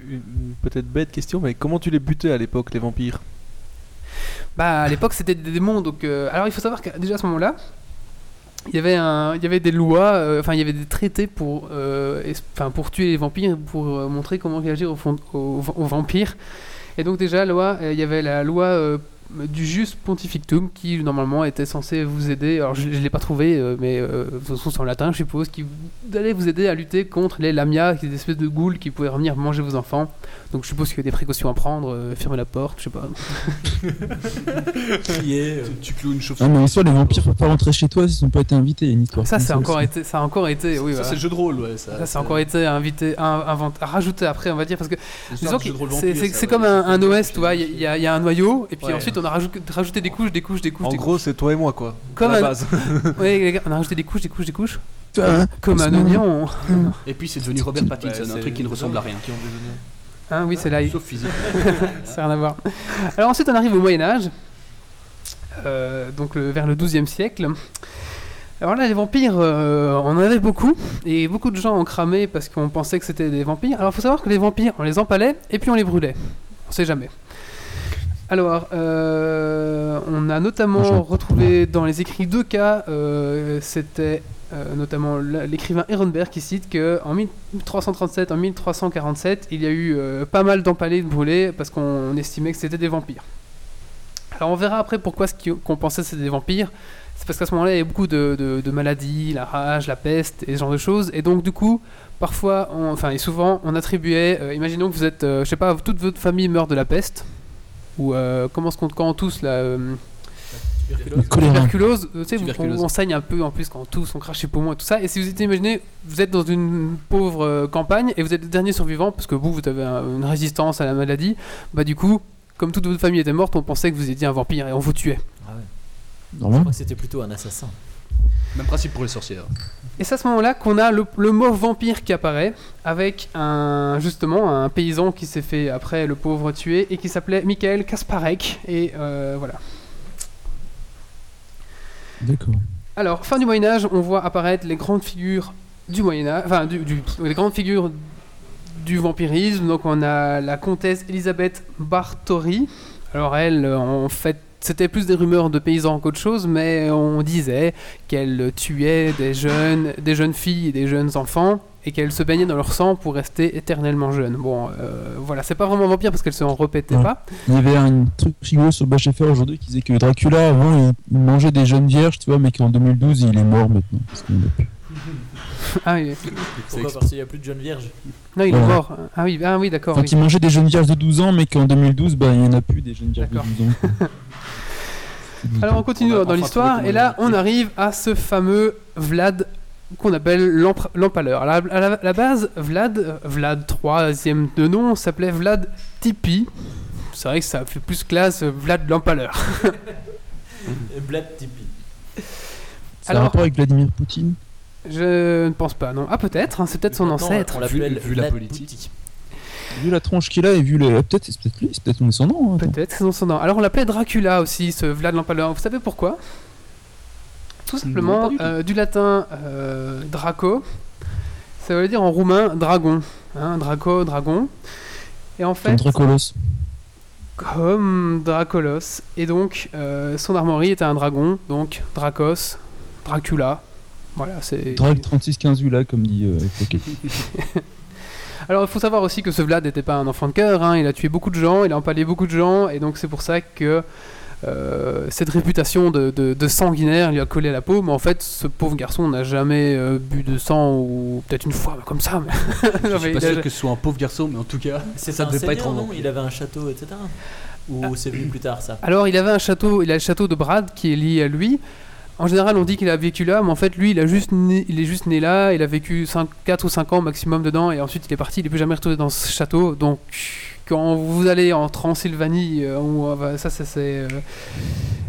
S5: Peut-être bête question, mais comment tu les butais à l'époque, les vampires?
S1: Bah, à l'époque, c'était des démons. Donc, euh, alors, il faut savoir que déjà à ce moment-là, il y avait il y avait des lois, euh, enfin, il y avait des traités pour, euh, enfin, pour tuer les vampires, pour montrer comment réagir aux, aux, vampires. Et donc déjà, loi, il y avait la loi du Jus Pontifictum qui normalement était censé vous aider. Alors, je, je l'ai pas trouvé, euh, mais euh, de toute façon, c'est en latin, je suppose, qui allait vous aider à lutter contre les lamias, des espèces de ghouls qui pouvaient revenir manger vos enfants. Donc, je suppose qu'il y a des précautions à prendre, euh, fermer la porte, je sais pas. *laughs*
S3: Qui est. euh,
S4: Tu cloues une chauve
S2: Ah, mais en soi, les vampires peuvent pas rentrer chez toi s'ils ont pas été invités. Une histoire.
S1: Ça, c'est encore été, ça a encore été, oui.
S4: Ça,
S1: voilà.
S4: c'est le jeu de rôle, ouais. Ça,
S1: Ça, ça a encore été invité, un, invent- à rajouter après, on va dire, parce que c'est- comme un, un OS, tu vois, il y, a- il y a un noyau, et puis
S4: Ouais.
S1: ensuite on a rajouté, rajouté des couches, des couches, des couches,
S5: En
S1: des
S5: gros, c'est toi et moi, quoi.
S1: Comme
S5: à la
S1: un-
S5: base. *laughs*
S1: Ouais, les gars, on a rajouté des couches, des couches, des couches,
S2: hein,
S1: comme un oignon.
S4: Et puis c'est devenu Robert Pattinson, un truc qui ne ressemble à rien.
S1: Hein, oui, c'est là,
S4: Sauf physique. *laughs*
S1: ça n'a rien à voir. Alors ensuite on arrive au Moyen-Âge, euh, donc le- vers le 12e siècle. Alors là, les vampires, euh, on en avait beaucoup, et beaucoup de gens ont cramé parce qu'on pensait que c'était des vampires. Alors il faut savoir que les vampires, on les empalait et puis on les brûlait. On sait jamais. Alors, euh, on a notamment
S2: Bonjour.
S1: retrouvé dans les écrits deux cas, euh, c'était euh, notamment l'écrivain Ehrenberg qui cite que en 1337, en 1347, il y a eu pas mal d'empalés, de brûlés, parce qu'on estimait que c'était des vampires. Alors on verra après pourquoi ce qu'on pensait que c'était des vampires. C'est parce qu'à ce moment-là, il y a beaucoup de, de- de maladies, la rage, la peste et ce genre de choses. Et donc, du coup, parfois, on- enfin, et souvent, on attribuait. euh, imaginons que vous êtes, euh, je sais pas, toute votre famille meurt de la peste. Ou euh, comment se compte quand on tousse la euh, tuberculose euh, Tu sais, vous-
S4: Tuberculose.
S1: on, on saigne un peu en plus quand on tousse, on crache les poumons et tout ça. Et si vous êtes imaginez, vous êtes dans une pauvre euh, campagne et vous êtes le dernier survivant parce que vous, vous avez un- une résistance à la maladie, bah du coup, comme toute votre famille était morte, on pensait que vous étiez un vampire et on vous tuait.
S3: Ah ouais. Je crois que c'était plutôt un assassin.
S4: Même principe pour les sorcières.
S1: Et c'est à ce moment-là qu'on a le, le mot vampire qui apparaît, avec un justement un paysan qui s'est fait après le pauvre tuer et qui s'appelait Michael Kasparek. Et euh, voilà.
S2: D'accord.
S1: Alors, fin du Moyen Âge, on voit apparaître les grandes figures du Moyen Âge, enfin du, du- les grandes figures du vampirisme. Donc on a la comtesse Elisabeth Bartori. Alors elle, en fait, c'était plus des rumeurs de paysans qu'autre chose, mais on disait qu'elle tuait des jeunes, des jeunes filles et des jeunes enfants et qu'elle se baignait dans leur sang pour rester éternellement jeune. Bon, euh, voilà, c'est pas vraiment vampire parce qu'elle se en répétait
S2: Ouais.
S1: pas.
S2: Il y avait un truc rigolo sur Bacheffer aujourd'hui qui disait que Dracula, avant, il, mangeait des jeunes vierges, tu vois, mais qu'en 2012, il est mort maintenant. Parce.
S1: Ah oui,
S3: Pourquoi Parce qu'il n'y a plus de jeunes vierges.
S1: non, il est
S2: Voilà.
S1: mort. Ah oui, ah oui, d'accord.
S2: Enfin,
S1: oui.
S2: mangeait des jeunes vierges de 12 ans, mais qu'en 2012, bah, il n'y en a plus des jeunes vierges de
S1: D'accord.
S2: 12 ans. *laughs*
S1: Alors on continue
S4: On
S1: dans l'histoire et là on arrive à ce fameux Vlad qu'on appelle l'empaleur. À la, à la- à la base, Vlad, euh, Vlad troisième de nom, s'appelait Vlad Tipi. C'est vrai que ça fait plus classe, euh, Vlad l'empaleur. *laughs*
S3: Et Blad Tipeee.
S2: Ça a
S1: Alors-
S2: un rapport avec Vladimir Poutine?
S1: Je ne pense pas, non. Ah peut-être, hein, c'est peut-être son ancêtre.
S3: On
S4: Vu- vu la politique.
S2: Vu la tronche qu'il a et vu les. Peut-être c'est peut-être lui, c'est peut-être son descendant. hein.
S1: Peut-être, c'est son nom. Alors on l'appelait Dracula aussi, ce Vlad l'Empaleur. Vous savez pourquoi? Tout simplement
S4: du
S1: euh, du latin euh, draco, ça veut dire en roumain dragon. Hein, draco, dragon. Et en
S2: Comme
S1: fait,
S2: Dracolos.
S1: comme Dracolos. Et donc, euh, son armoirie était un dragon, donc Dracos, Dracula. Voilà, c'est.
S2: Drag 3615 là, comme dit euh. *laughs*
S1: Alors, il faut savoir aussi que ce Vlad n'était pas un enfant de cœur, hein, il a tué beaucoup de gens, il a empalé beaucoup de gens, et donc c'est pour ça que euh, cette réputation de, de- de sanguinaire lui a collé à la peau, mais en fait, ce pauvre garçon n'a jamais euh, bu de sang, ou peut-être une fois, mais comme ça. Mais... *laughs*
S4: Je
S1: Non,
S4: suis
S1: mais
S4: pas
S1: a-
S4: sûr que ce soit un pauvre garçon, mais en tout cas,
S3: C'est
S4: ça
S3: un
S4: devait pas être en
S3: non Il avait un château, etc. Ou
S1: Ah.
S3: c'est venu plus tard ça
S1: Alors, il avait un château, il a le château de Brad qui est lié à lui. En général, on dit qu'il a vécu là, mais en fait, lui, il, a juste né- il est juste né là, il a vécu 5, 4 ou 5 ans maximum dedans, et ensuite il est parti, il n'est plus jamais retourné dans ce château. Donc, quand vous allez en Transylvanie, euh, où, euh, bah, ça, ça, c'est. euh,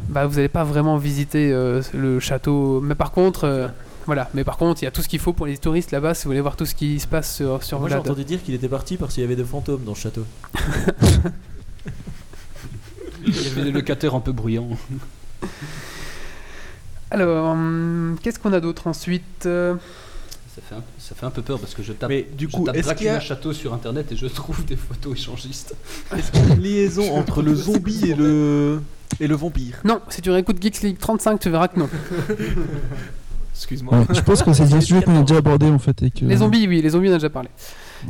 S1: bah, vous n'allez pas vraiment visiter euh, le château. Mais par contre. euh, voilà, mais par contre, il y a tout ce qu'il faut pour les touristes là-bas si vous voulez voir tout ce qui se passe sur, sur
S3: Moi j'ai entendu dire qu'il était parti parce qu'il y avait des fantômes dans le château. *laughs*
S4: il y avait des locataires un peu bruyants. *laughs*
S1: Alors, hum, qu'est-ce qu'on a d'autre ensuite Euh,
S4: Ça fait, un, ça fait un peu peur parce que je tape,
S6: Mais du
S4: je
S6: coup,
S4: tape
S6: est-ce qu'il y
S4: Dracula
S6: a
S4: Château sur internet et je trouve des photos échangistes.
S6: est-ce qu'il y a une liaison *laughs* entre le zombie et le et le vampire?
S1: Non, si tu réécoutes Geeks League 35, tu verras que non. *laughs*
S6: Excuse-moi.
S2: Ouais, je pense que c'est un sujet qu'on a déjà abordé en fait. Avec, euh,
S1: Les zombies, oui, les zombies, on en a déjà parlé.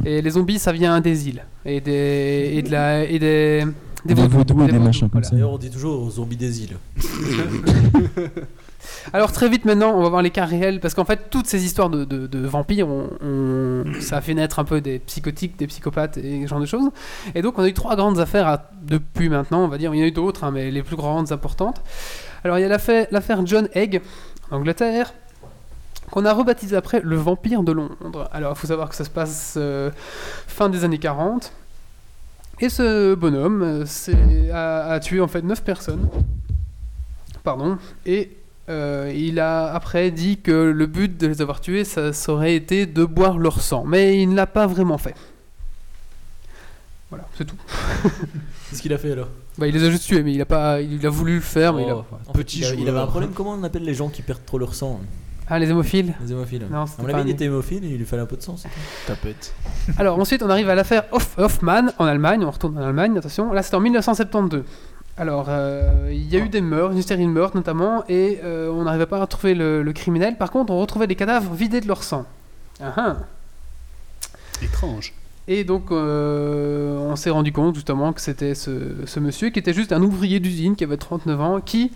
S1: Et les zombies, ça vient des îles. Et des. Et de la. Et des.
S2: Des vaudous et des machins comme ça.
S3: D'ailleurs, on dit toujours aux zombies des îles. *laughs*
S1: Alors, très vite maintenant, on va voir les cas réels. Parce qu'en fait, toutes ces histoires de, vampires, ça a fait naître un peu des psychotiques, des psychopathes et ce genre de choses. Et donc, on a eu trois grandes affaires depuis maintenant, on va dire. Il y en a eu d'autres, hein, mais les plus grandes, importantes. Alors, il y a l'affaire John Egg, en Angleterre. qu'on a rebaptisé après le vampire de Londres. Alors, il faut savoir que ça se passe euh, fin des années 40. Et ce bonhomme euh, a, a tué en fait 9 personnes. Pardon. Et euh, il a après dit que le but de les avoir tués, ça, ça aurait été de boire leur sang. Mais il ne l'a pas vraiment fait. Voilà, c'est tout. *laughs*
S3: Qu'est-ce qu'il a fait alors?
S1: Bah, il les a juste tués, mais il a, pas, il a voulu le faire. Mais il a...
S3: En fait,
S6: Petit
S3: il, a- il avait un problème. Comment on appelle les gens qui perdent trop leur sang?
S1: Ah, les hémophiles?
S3: Les hémophiles.
S1: Non,
S3: avis,
S1: un
S3: il était hémophile et il lui fallait un peu de sang. c'est tout.
S6: Tapette.
S1: Alors ensuite, on arrive à l'affaire Hoff- Hoffman en Allemagne. On retourne en Allemagne, attention. Là, c'était en 1972. Alors, euh, il y a eu des meurtres, une série de meurtres notamment, et euh, on n'arrivait pas à retrouver le, le criminel. Par contre, on retrouvait des cadavres vidés de leur sang. Ah ah.
S4: Étrange.
S1: Et donc, euh, on s'est rendu compte justement que c'était ce, ce monsieur qui était juste un ouvrier d'usine qui avait 39 ans, qui,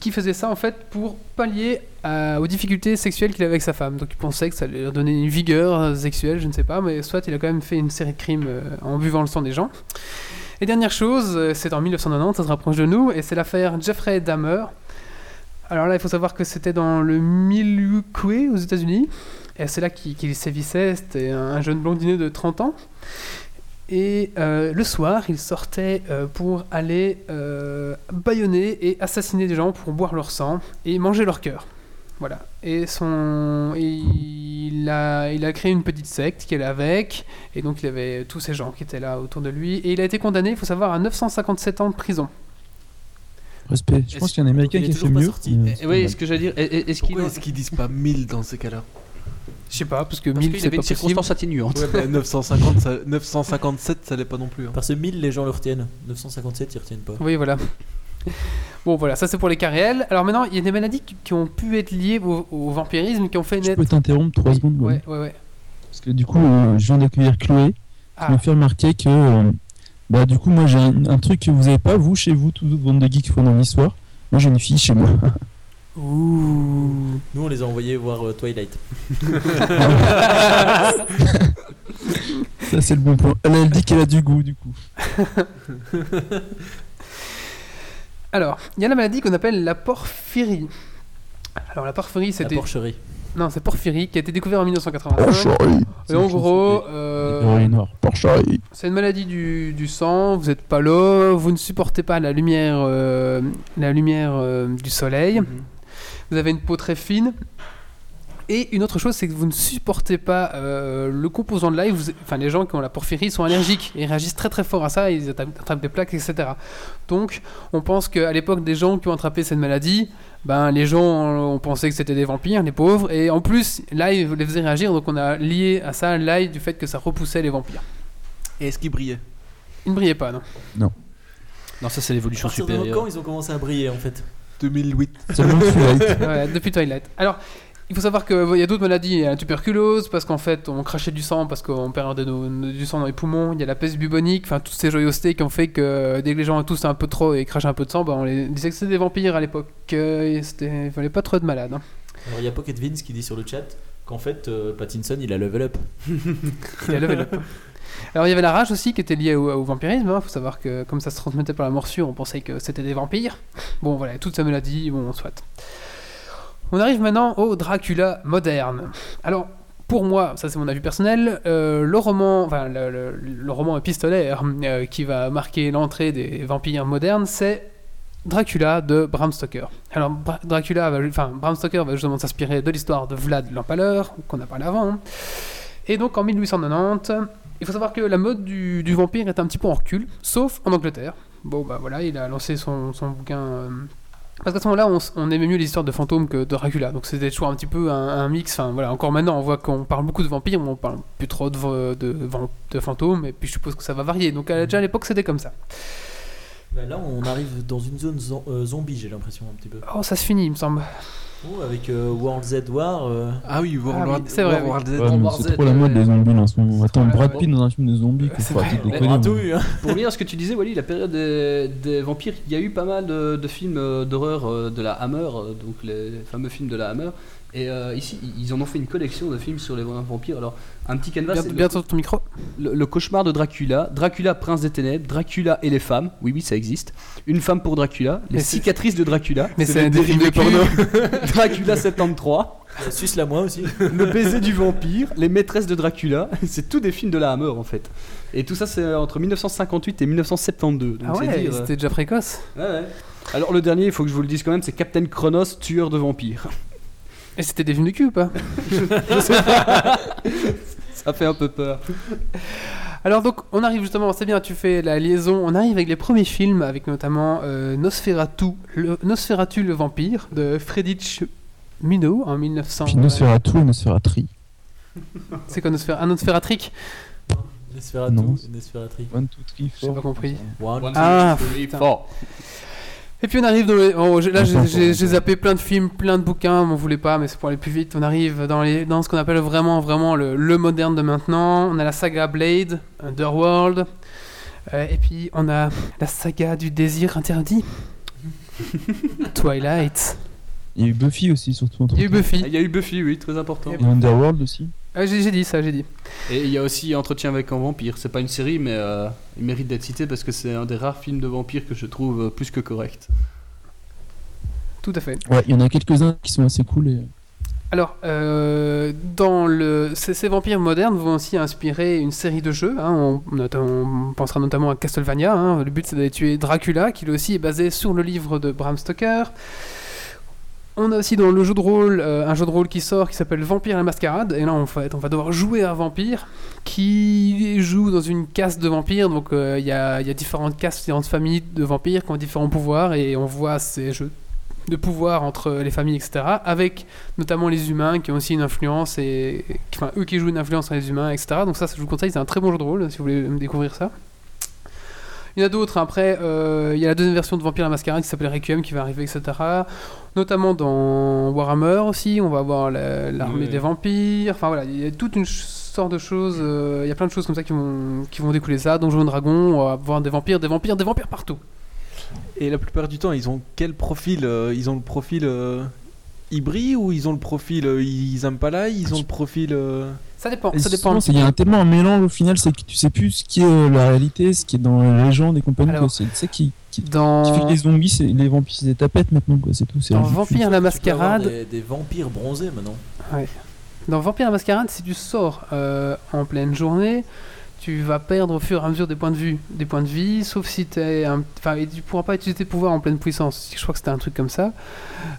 S1: qui faisait ça en fait pour pallier à- aux difficultés sexuelles qu'il avait avec sa femme. Donc, il pensait que ça allait leur donner une vigueur sexuelle, je ne sais pas, mais soit il a quand même fait une série de crimes en buvant le sang des gens. Et dernière chose, euh, c'est en 1990, ça se rapproche de nous, et c'est l'affaire Jeffrey Dahmer. Alors là, il faut savoir que c'était dans le Milwaukee aux États-Unis. Et c'est là qu'il sévissait, c'était un jeune blondinet de 30 ans. Et euh, le soir, il sortait euh, pour aller bâillonner et assassiner des gens pour boire leur sang et manger leur cœur. Voilà. Et son, il a, il a créé une petite secte qu'il avait avec, et donc il avait tous ces gens qui étaient là autour de lui. Et il a été condamné, il faut savoir, à 957 ans de prison.
S2: Respect. Je pense qu'il y a un américain
S3: est
S2: qui fait mieux.
S4: Et
S2: c'est
S4: oui,
S2: pas
S4: ce que j'allais dire, est- est- est-ce qu'il
S6: Pourquoi est-ce qu'ils disent pas 1000 dans ces cas-là?
S1: Je sais pas, parce que
S4: parce
S1: 1000
S4: qu'il
S1: c'est
S4: avait
S1: pas
S4: une
S1: possible.
S4: circonstance atténuante.
S6: Ouais, bah, 950, ça- 957, ça l'est pas non plus. hein.
S3: Parce que 1000, les gens le retiennent. 957, ils retiennent pas.
S1: Oui, voilà. *laughs* Bon, voilà, ça c'est pour les cas réels. Alors maintenant, il y a des maladies qui, ont pu être liées au, au vampirisme, qui ont fait
S2: Je
S1: naître.
S2: peux t'interrompre 3 secondes ouais.
S1: Ouais, ouais, ouais.
S2: Parce que du coup, euh, je viens d'accueillir Chloé qui
S1: Ah,
S2: me fait remarquer que. euh, bah, du coup, moi j'ai un, un truc que vous avez pas, vous, chez vous, toute bande de geeks font dans l'histoire. Moi j'ai une fille chez moi. *laughs*
S1: ouh.
S3: Nous, on les a envoyés voir euh, Twilight. *laughs*
S2: Ça, c'est le bon point. Elle, elle dit qu'elle a du goût, du coup.
S1: Alors, il y a la maladie qu'on appelle la porphyrie. Alors, la porphyrie,
S3: La
S1: c'était.
S3: porcherie.
S1: Non, c'est porphyrie qui a été découvert en 1985.
S2: Porcherie
S1: Et en gros, euh, c'est une maladie du, du sang. Vous n'êtes pas là, vous ne supportez pas la lumière, euh, la lumière euh, du soleil. Vous avez une peau très fine. Et une autre chose, c'est que vous ne supportez pas euh, le composant de live. Vous- Enfin, les gens qui ont la porphyrie sont allergiques. Ils réagissent très très fort à ça. Ils attrapent, attrapent des plaques, etc. Donc, on pense qu'à l'époque, des gens qui ont attrapé cette maladie, ben, les gens ont pensé que c'était des vampires, les pauvres. Et en plus, l'ail les faisait réagir. Donc, on a lié à ça l'ail du fait que ça repoussait les vampires.
S6: Et est-ce qu'il brillait
S1: Ils ne brillaient pas, non
S4: Non, ça c'est l'évolution
S3: de
S4: supérieure.
S3: quand ils ont commencé à briller en fait?
S6: 2008.
S2: Seulement *laughs* Twilight.
S1: Ouais, depuis Twilight. Alors, il faut savoir qu'il y a d'autres maladies. Il y a la tuberculose, parce qu'en fait, on crachait du sang, parce qu'on perdait nos- du sang dans les poumons. Il y a la peste bubonique, enfin, toutes ces joyeusetés qui ont fait que dès que les gens toussent un peu trop et crachaient un peu de sang, bah, on les disait que c'était des vampires à l'époque. Euh, Il fallait pas trop de malades. hein.
S3: Alors il y a Pocket Vince qui dit sur le chat qu'en fait euh, Pattinson il a level up. *laughs*
S1: Il a level up. Alors, il y avait la rage aussi qui était liée au, au vampirisme. Il faut savoir que, comme ça se transmettait par la morsure, on pensait que c'était des vampires. Bon, voilà, toute ces maladies, bon, soit. On arrive maintenant au Dracula moderne. Alors, pour moi, ça c'est mon avis personnel, euh, le roman, enfin épistolaire euh, qui va marquer l'entrée des vampires modernes, c'est Dracula de Bram Stoker. Alors Dracula, va, enfin Bram Stoker va justement s'inspirer de l'histoire de Vlad l'Empaleur qu'on a parlé avant. Et donc en 1890, il faut savoir que la mode du, vampire est un petit peu en recul, sauf en Angleterre. Bon bah voilà, il a lancé son, son bouquin. euh, parce qu'à ce moment-là, on, aimait mieux les histoires de fantômes que de Dracula. Donc c'était toujours un petit peu un, un mix. Enfin voilà, encore maintenant, on voit qu'on parle beaucoup de vampires, mais on parle plus trop de, de, fantômes. Et puis je suppose que ça va varier. Donc déjà à l'époque, c'était comme ça.
S3: Bah, là on arrive dans une zone zo- euh, zombie j'ai l'impression un petit peu.
S1: Oh, ça se finit, il me semble.
S3: Oh, avec euh, World Z War. euh,
S6: Ah oui,
S1: Ah
S6: World
S1: oui, c'est vrai, oui.
S6: War Z.
S2: Ouais, mais
S4: War
S2: c'est
S4: Z,
S2: trop la mode
S4: euh,
S2: les zombies là, en ce moment. Attends, Brad
S1: mode.
S2: Pitt dans un film de zombies, quoi. Faut arrêter de
S3: on tout eu, hein.
S4: Pour revenir à ce que tu disais, Wally, la période des, des vampires, il y a eu pas mal de, de films euh, d'horreur euh, de la Hammer, euh, donc les fameux films de la Hammer. Et euh, ici, ils en ont fait une collection de films sur les vampires. Alors, un petit canevas,
S1: Bien,
S4: c'est le-
S1: ton micro.
S4: le, le cauchemar de Dracula, Dracula prince des ténèbres, Dracula et les femmes, oui oui ça existe, une femme pour Dracula, les
S1: Mais
S4: cicatrices de Dracula,
S1: Mais
S6: C'est dérivés
S1: cul.
S6: porno. *laughs*
S4: Dracula 73,
S3: Il y a Suce la moi aussi. *laughs*
S4: le baiser du vampire, les maîtresses de Dracula, *laughs* c'est tous des films de la Hammer en fait. Et tout ça c'est entre 1958 et 1972. Donc
S1: Ah ouais,
S4: dire, euh,
S1: c'était déjà précoce.
S4: ouais, ouais. Alors le dernier, il faut que je vous le dise quand même, c'est Captain Chronos, tueur de vampires.
S1: Et c'était des films de cul ou pas *laughs*
S4: Ça fait un peu peur.
S1: Alors donc on arrive justement, c'est bien, tu fais la liaison, on arrive avec les premiers films, avec notamment euh, Nosferatu, le, Nosferatu le vampire de Friedrich Mino en 1900.
S2: Puis Nosferatu et Nosferatri.
S1: C'est quoi Nosfer un Nosferatric
S3: Nosferatu,
S2: Non.
S3: Nosferatri.
S2: One, two, three,
S1: J'ai
S2: four.
S1: pas compris.
S3: One,
S1: Ah,
S4: two, three, four.
S1: Et puis on arrive dans les... oh, là j'ai- zappé plein de films, plein de bouquins, on voulait pas mais c'est pour aller plus vite. On arrive dans, les, dans ce qu'on appelle vraiment vraiment le, le moderne de maintenant. On a la saga Blade, Underworld, euh, et puis on a la saga du désir interdit, *laughs* Twilight.
S2: Il y a eu Buffy aussi, surtout
S1: Il y a eu Buffy.
S4: Il y a eu Buffy, oui, très important.
S2: Et Underworld aussi.
S1: Ah, j'ai dit ça, j'ai dit.
S4: Et il y a aussi Entretien avec un vampire. C'est pas une série, mais euh, il mérite d'être cité parce que c'est un des rares films de vampires que je trouve euh, plus que correct.
S1: Tout à fait.
S2: Ouais, il y en a quelques-uns qui sont assez cool. Et...
S1: Alors, euh, dans le, ces, ces vampires modernes vont aussi inspirer une série de jeux. hein. On pensera notamment à Castlevania. hein. Le but, c'est d'aller tuer Dracula, qui lui aussi est basé sur le livre de Bram Stoker. On a aussi dans le jeu de rôle euh, un jeu de rôle qui sort qui s'appelle Vampire la Mascarade. Et là, en fait, on va devoir jouer un vampire qui joue dans une caste de vampires. Donc, euh, il y, a, y a différentes castes, différentes familles de vampires qui ont différents pouvoirs. Et on voit ces jeux de pouvoir entre les familles, etc. Avec notamment les humains qui ont aussi une influence et enfin eux qui jouent une influence sur les humains etc donc ça je vous conseille c'est un très bon jeu de rôle si vous voulez découvrir ça il y en a d'autres après euh, il y a la deuxième version de Vampire la Mascarade qui s'appelle Requiem qui va arriver etc notamment dans Warhammer aussi on va avoir la- l'armée
S4: Oui.
S1: des vampires. Enfin voilà il y a toute une ch- sorte de choses euh, il y a plein de choses comme ça qui vont qui vont découler ça. Donjons et Dragons on va voir des vampires des vampires des vampires partout.
S6: Et la plupart du temps, ils ont quel profil euh, Ils ont le profil euh, hybride ou ils ont le profil euh, ils aiment pas là Ils ont le profil. euh,
S1: ça dépend
S2: Et
S1: ça dépend
S2: Il y a un- tellement un mélange au final, c'est que tu sais plus ce qui est euh, la réalité, ce qui est dans la légende et compagnie.
S1: Alors,
S2: quoi. C'est ça qui, qui, qui
S1: dans
S2: fait que les zombies, c'est les vampires, c'est des tapettes maintenant. quoi. C'est tout. C'est
S1: dans. Vampire la
S3: Tu
S1: Mascarade
S3: Des, des vampires bronzés maintenant.
S1: Dans Vampire la Mascarade, si tu sors euh, en pleine journée, tu vas perdre au fur et à mesure des points de vue, des points de vie, sauf si t'es un... Enfin, tu pourras pas utiliser tes pouvoirs en pleine puissance. Je crois que c'était un truc comme ça.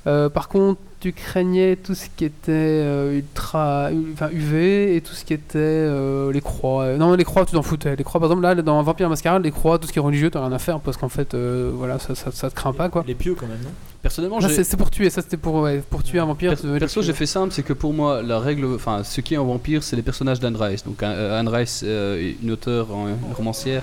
S1: Euh, par contre, tu craignais tout ce qui était euh, ultra, enfin UV et tout ce qui était euh, les croix. Euh, Non, les croix, tu t'en foutais. Les croix, par exemple, là, dans Vampire Masquerade, les croix, tout ce qui est religieux, t'as rien à faire parce qu'en fait, voilà, ça, ça, ça te craint pas, quoi.
S3: Les pieux quand même, non?
S4: Personnellement,
S1: c'est pour tuer, ça c'était pour, ouais, pour tuer un vampire.
S4: Perso, j'ai fait simple, c'est que pour moi, la règle, enfin, ce qui est un vampire, c'est les personnages d'Anne Rice. Donc, euh, Anne Rice, euh, est une auteure, une romancière,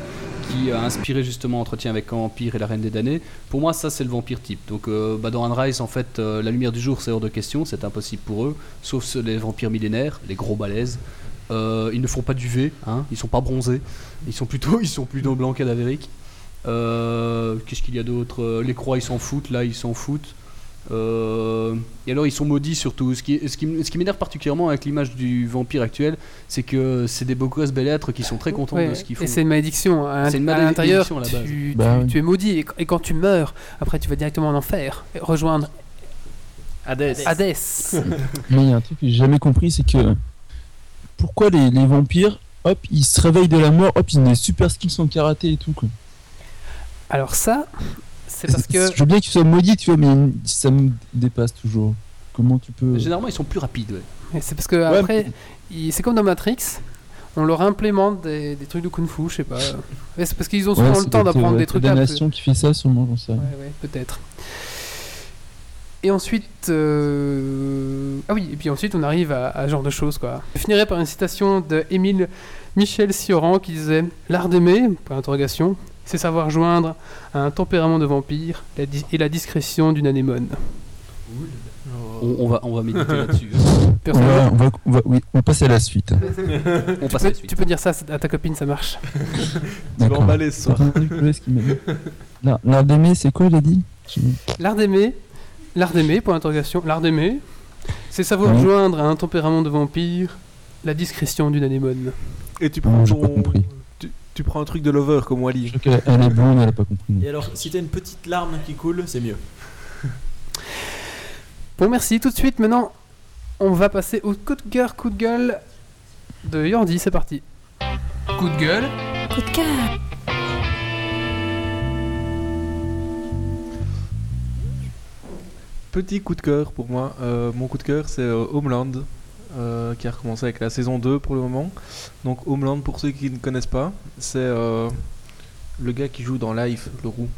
S4: qui a inspiré justement Entretien avec un vampire et La Reine des damnés. Pour moi, ça, c'est le vampire type. Donc, euh, bah, dans Anne Rice, en fait, euh, la lumière du jour, c'est hors de question, c'est impossible pour eux, sauf les vampires millénaires, les gros balaises. Ils ne font pas d'UV, hein, ils sont pas bronzés, ils sont plutôt, *laughs* ils sont plutôt blancs cadavériques. Euh, Qu'est-ce qu'il y a d'autre? Les croix, ils s'en foutent, là, ils s'en foutent. Euh, et alors ils sont maudits surtout. Ce qui, ce qui, ce qui m'énerve particulièrement avec l'image du vampire actuel, c'est que c'est des beaux gosses bel êtres qui sont très contents
S1: Ouais,
S4: de ce qu'ils font.
S1: Et c'est une malédiction. À,
S4: C'est une
S1: à l'intérieur,
S4: malédiction, à la base.
S1: tu,
S2: Bah
S1: tu-
S2: oui.
S1: tu es maudit. Et, et quand tu meurs, après, tu vas directement en enfer. et rejoindre
S6: Hades.
S1: Hadès.
S2: Mais *laughs* il y a un truc que j'ai jamais compris, c'est que pourquoi les, les vampires, hop, ils se réveillent de la mort, hop, ils ont des super skills en karaté et tout. Quoi.
S1: Alors ça, c'est parce que
S2: Je veux bien qu'ils soient maudits, tu vois, mais ça me dépasse toujours. Comment tu peux.
S4: Généralement ils sont plus rapides. ouais.
S1: Mais C'est parce que après, c'est comme dans Matrix, on leur implémente des, des trucs de kung-fu, je sais pas. Ouais, c'est parce qu'ils ont souvent
S2: Ouais,
S1: le
S2: c'est
S1: temps d'apprendre des trucs peu-
S2: nation qui fait ça, sûrement, j'en sais.
S1: Ouais, ouais, peut-être. Et ensuite, euh, ah oui, et puis ensuite on arrive à, à ce genre de choses quoi. Je finirai par une citation de Émile Michel Sioran qui disait L'art d'aimer, point d'interrogation, c'est savoir joindre un tempérament de vampire la et la discrétion d'une anémone.
S4: On, on va, on va méditer *laughs* là-dessus.
S2: On va, on, va, on va- oui, on passe à la suite.
S4: On
S1: tu peux,
S4: à la suite.
S1: tu peux dire ça à ta copine, ça marche. *laughs*
S6: Tu vas emballer ce soir.
S2: L'art- d'aimer, c'est quoi, il a dit?
S1: L'art d'aimer, l'art d'aimer, point d'interrogation, l'art d'aimer, c'est savoir
S2: Ouais.
S1: joindre à un tempérament de vampire la discrétion d'une anémone.
S6: Et tu prends
S2: pas
S6: ton. Tu, prends un truc de lover comme
S2: Je
S6: Wally.
S2: crois qu'elle elle est blonde, elle a pas compris.
S3: Et alors, si t'as une petite larme qui coule, c'est mieux. *laughs*
S1: Bon, merci. Tout de suite, maintenant, on va passer au coup de cœur, coup de gueule de Yordi. C'est parti. Coup de gueule.
S8: Coup de cœur.
S6: Petit coup de cœur pour moi. Euh, mon coup de cœur, c'est euh, Homeland, euh, qui a recommencé avec la saison 2 pour le moment. Donc Homeland, pour ceux qui ne connaissent pas, c'est euh, le gars qui joue dans Life, le roux,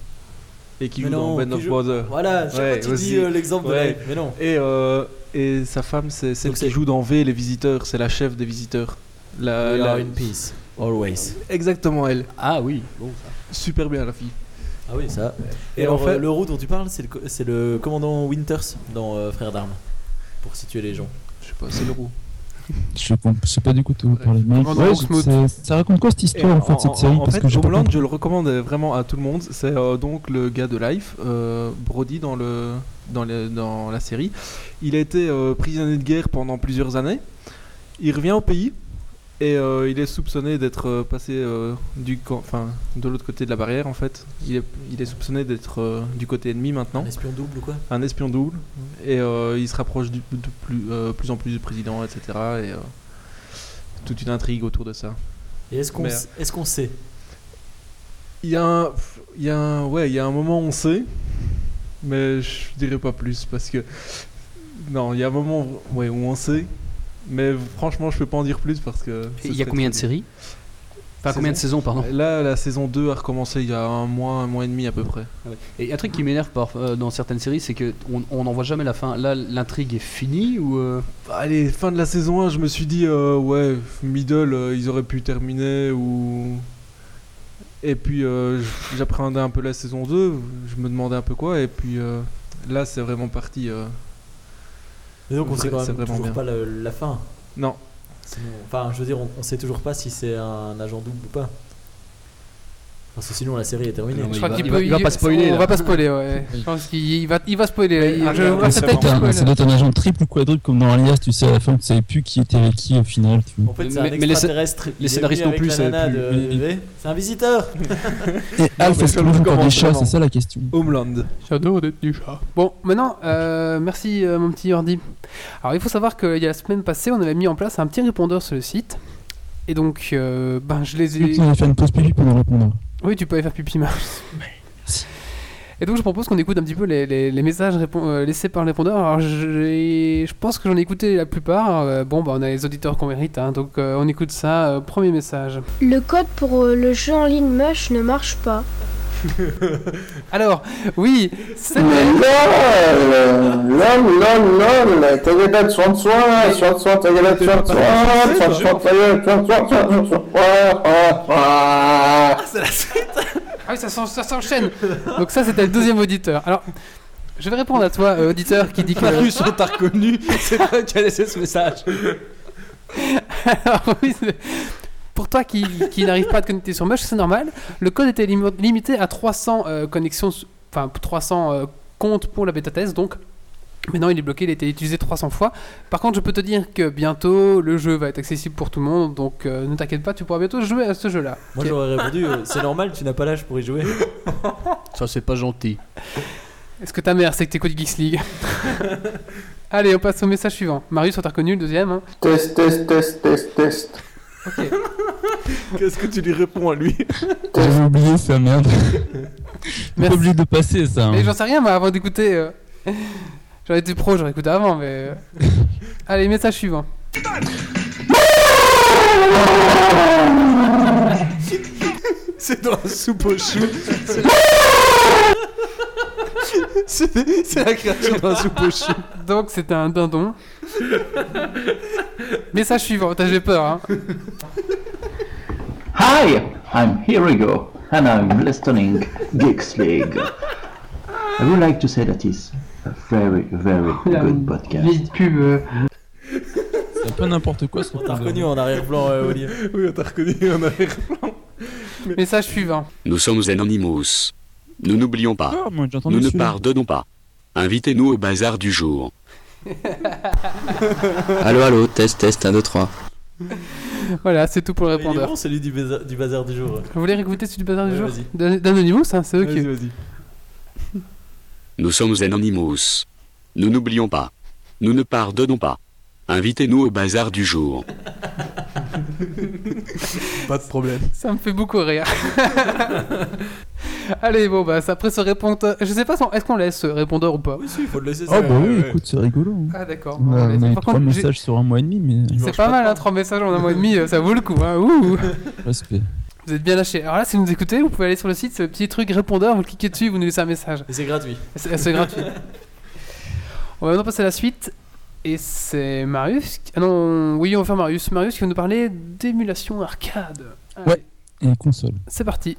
S6: et qui
S3: Mais
S6: joue
S3: non,
S6: dans Band of
S3: joue-
S6: Brothers.
S3: Voilà, chaque
S6: Ouais,
S3: dis euh, l'exemple de. Life, mais non.
S6: Et, euh, et sa femme, c'est celle
S3: Donc
S6: qui joue dans V, les visiteurs. C'est la chef des visiteurs. La,
S3: We
S6: la-
S3: are in peace, always.
S6: Exactement elle.
S4: Ah oui, bon.
S6: Super bien la fille.
S3: Ah oui, ça.
S6: Et
S3: Et
S6: en fait-
S3: le roux dont tu parles, c'est le, le commandant Winters dans Frères d'armes. Pour situer les gens.
S6: Je sais pas, c'est le roux. *laughs*
S2: Je sais pas du coup de vous. Mais ouais, c'est- ça raconte quoi cette histoire en fait, cette série?
S6: en
S2: Parce
S6: fait,
S2: que
S6: Homeland, je le recommande vraiment à tout le monde. C'est euh, donc le gars de Life, euh, Brody dans, le, dans, le- dans la série. Il a été euh, prisonnier de guerre pendant plusieurs années. Il revient au pays et euh, il est soupçonné d'être euh, passé euh, du enfin, de l'autre côté de la barrière en fait. Il est, il est soupçonné d'être du côté ennemi maintenant,
S3: Un espion double ou quoi?
S6: Un espion double. Et il se rapproche du- de plus, plus en plus du président, etc. Et toute une intrigue autour de ça.
S3: Et est-ce qu'on est-ce qu'on sait?
S6: Il y a un, il y a un, ouais, il y a un moment où on sait, mais je dirais pas plus parce que non, il y a un moment, ouais, où on sait, mais franchement, je peux pas en dire plus parce que.
S4: Il y a combien de séries Enfin, combien de saisons, pardon
S6: Là, la saison 2 a recommencé il y a un mois, un mois et demi à peu près.
S4: Et un truc qui m'énerve euh, dans certaines séries, c'est que on on n'en voit jamais la fin. Là, l'intrigue est finie ou euh,
S6: Allez, fin de la saison 1, je me suis dit, euh, ouais, middle, ils auraient pu terminer ou. Et puis j'appréhendais un peu la saison 2, je me demandais un peu quoi, et puis là, c'est vraiment parti.
S3: Et donc on sait quand même toujours
S6: bien.
S3: pas la fin.
S6: Non,
S3: enfin, je veux dire, on, on sait toujours pas si c'est un agent double ou pas. Parce que sinon la série est terminée.
S4: Non,
S1: Je
S4: il
S1: crois
S4: va-
S1: qu'il
S4: va- il va pas spoiler,
S1: On va pas spoiler, ouais. Je pense qu'il va, il va spoiler.
S2: Ça doit être un- agent triple ou quadruple comme dans Alias, tu sais, à la fin tu savais plus qui était avec qui au final. Tu vois.
S3: En fait, c'est
S4: Mais-
S3: un
S4: mais les scé-
S3: extraterrestre.
S4: les scénaristes non plus.
S3: C'est un visiteur *laughs*
S2: Et Alf, est-ce
S6: je
S2: qu'il
S6: le
S2: mange encore des chats. C'est ça la question.
S6: Homeland.
S1: J'adore d'être du chat. Bon, maintenant, euh, merci euh, mon petit Ordi. Alors, il faut savoir qu'il y a la semaine passée, on avait mis en place un petit répondeur sur le site. Et donc, euh, ben, je les ai.
S2: On va faire une pause pipi pendant le répondeur.
S1: Oui, tu peux aller faire pipi, Marc. Et donc je propose qu'on écoute un petit peu les, les- les messages répon- euh, laissés par le répondeur. Alors je pense que j'en ai écouté la plupart. Euh, bon, bah, on a les auditeurs qu'on mérite, hein, donc euh, on écoute ça. Euh, premier message.
S8: Le code pour euh, le jeu en ligne Mush ne marche pas. *laughs*
S1: Alors, oui, c'est
S9: LOL LOL LOL LOL Ta gueule, soin de soin, soin de soin, ta gueule, soin de soin, *laughs* soin de soin, ta gueule, soin de soin, soin de soin, soin.
S3: c'est la suite
S1: Ah oui, ça s'en- ça s'enchaîne. Donc ça, c'était le deuxième auditeur. Alors, je vais répondre à toi, euh, auditeur, qui dit que...
S4: Marius, on t'a reconnu, c'est toi qui as laissé ce message. *laughs*
S1: Alors, oui, c'est- pour toi qui, qui n'arrive pas à te connecter sur Mush, c'est normal. Le code était limi- limité à 300 euh, connexions, enfin 300 euh, comptes pour la bêta test, donc maintenant il est bloqué, il a été utilisé 300 fois. Par contre, je peux te dire que bientôt le jeu va être accessible pour tout le monde, donc euh, ne t'inquiète pas, tu pourras bientôt jouer à ce jeu-là.
S3: Moi j'aurais répondu, euh, *laughs* c'est normal, tu n'as pas l'âge pour y jouer. *laughs*
S4: Ça, c'est pas gentil.
S1: Est-ce que ta mère sait que t'écoutes Geeks League? *laughs* Allez, on passe au message suivant. Marius, on t'a reconnu le deuxième. hein
S9: Test, test, test, test, test.
S1: Ok. *laughs*
S6: Qu'est-ce que tu lui réponds à lui?
S2: J'avais oublié ça, merde. *laughs* Pas obligé de passer ça. hein.
S1: Mais j'en sais rien, moi, avant d'écouter. euh, J'aurais été pro, j'aurais écouté avant, mais. euh. *laughs* Allez, message suivant.
S4: C'est dans la soupe aux choux. *laughs* C'est la créature d'un soupe choux.
S1: Donc, c'était un dindon. message suivant, j'ai peur, hein.
S10: Hi, I'm Hirigo, and I'm listening Geeks League. I would like to say that it's a very, very *laughs* good podcast.
S2: C'est pas n'importe quoi ce
S3: T'as
S2: répondeur.
S3: reconnu en arrière-plan, euh, Olivier.
S6: Oui, on t'a reconnu en arrière-plan.
S1: Message suivant.
S7: Nous sommes Anonymous. Nous n'oublions pas.
S2: Ah, moi
S7: Nous ne pardonnons pas. Invitez-nous au bazar du jour. *laughs*
S11: Allô, allô, test, test, 1, 2, 3.
S1: Voilà, c'est tout pour le répondeur.
S3: bon celui du bazar du, bazar du jour.
S1: Vous voulez réécouter celui du bazar du
S3: Ouais,
S1: jour D'Anonymous, hein, c'est eux
S6: Vas-y,
S1: qui.
S6: vas-y. *laughs*
S7: Nous sommes Anonymous. Nous n'oublions pas. Nous ne pardonnons pas. Invitez-nous au bazar du jour.
S4: Pas de problème.
S1: Ça me fait beaucoup rire. *laughs* Allez, bon, bah, après ce répondeur. Je sais pas, est-ce qu'on laisse ce répondeur ou pas?
S3: Oui, si, il faut le laisser
S2: Oh
S3: ça.
S2: bah oui,
S6: ouais.
S2: écoute, c'est rigolo. hein.
S1: Ah, d'accord.
S2: On a,
S1: on
S2: on a eu trois
S1: contre,
S2: messages sur un mois et demi, mais
S1: c'est pas
S3: pas
S1: mal, hein, trois messages en un mois et demi, euh, ça vaut le coup. Hein. Ouh. *laughs*
S2: respect.
S1: Vous êtes bien lâchés. Alors là, si vous nous écoutez, vous pouvez aller sur le site, c'est le petit truc répondeur, vous cliquez dessus, vous nous laissez un message.
S3: Et c'est gratuit.
S1: C'est gratuit. *laughs* On va maintenant passer à la suite. Et c'est Marius. qui- Ah non, oui, on va faire Marius. Marius qui va nous parler d'émulation arcade. Allez,
S2: Ouais. Et console.
S1: C'est parti.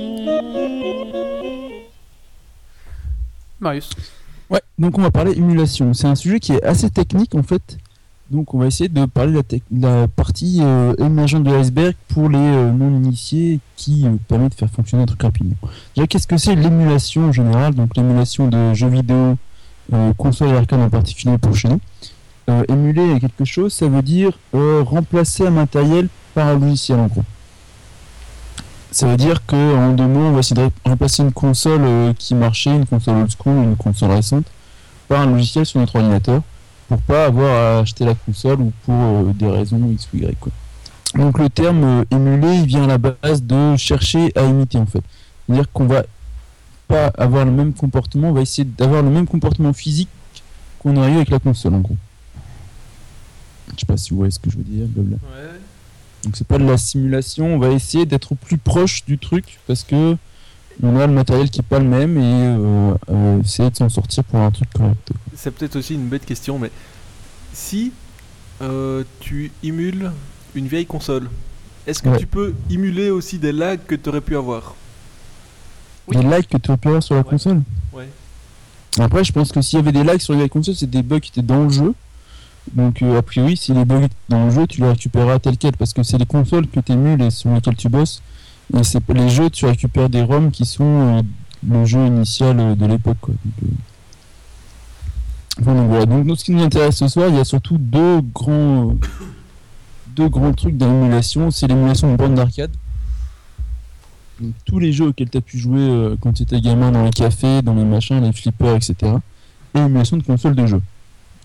S1: Marius.
S2: Ouais, donc on va parler émulation. C'est un sujet qui est assez technique en fait. Donc on va essayer de parler de la, la partie euh, émergente de l'iceberg pour les euh, non-initiés qui euh, permet de faire fonctionner un truc rapidement. Déjà, qu'est-ce que c'est l'émulation en général? Donc l'émulation de jeux vidéo, console et arcade en particulier pour chez nous. Émuler quelque chose, ça veut dire remplacer un matériel par un logiciel en gros. Ça veut dire que en deux mots, on va essayer de remplacer une console euh, qui marchait, une console old school, une console récente, par un logiciel sur notre ordinateur, pour pas avoir à acheter la console ou pour euh, des raisons X ou Y. Quoi. Donc le terme euh, émuler, il vient à la base de chercher à imiter en fait. C'est-à-dire qu'on va pas avoir le même comportement, on va essayer d'avoir le même comportement physique qu'on aurait eu avec la console en gros. Je sais pas si vous voyez ce que je veux dire, blabla. Donc c'est pas de la simulation, on va essayer d'être plus proche du truc parce que on a le matériel qui est pas le même et euh, euh, essayer de s'en sortir pour un truc correct.
S6: C'est peut-être aussi une bête question, mais si euh, tu émules une vieille console, est-ce que
S2: Ouais.
S6: tu peux émuler aussi des lags que tu aurais pu avoir?
S2: Des lags que tu aurais pu avoir sur la console?
S6: Ouais.
S2: Après, je pense que s'il y avait des lags sur les vieilles consoles, c'est des bugs qui étaient dans le jeu. Donc, euh, a priori, si les bugs dans le jeu, tu les récupéreras tel quel parce que c'est les consoles que tu émules et sur lesquelles tu bosses. Et c'est les jeux, tu récupères des ROM qui sont euh, le jeu initial euh, de l'époque. Donc, ce qui nous intéresse ce soir, il y a surtout deux grands, *coughs* deux grands trucs dans l'émulation. C'est l'émulation de bande d'arcade. Tous les jeux auxquels tu as pu jouer quand tu étais gamin dans les cafés, dans les machins, les flippers, etc. Et l'émulation de consoles de jeux.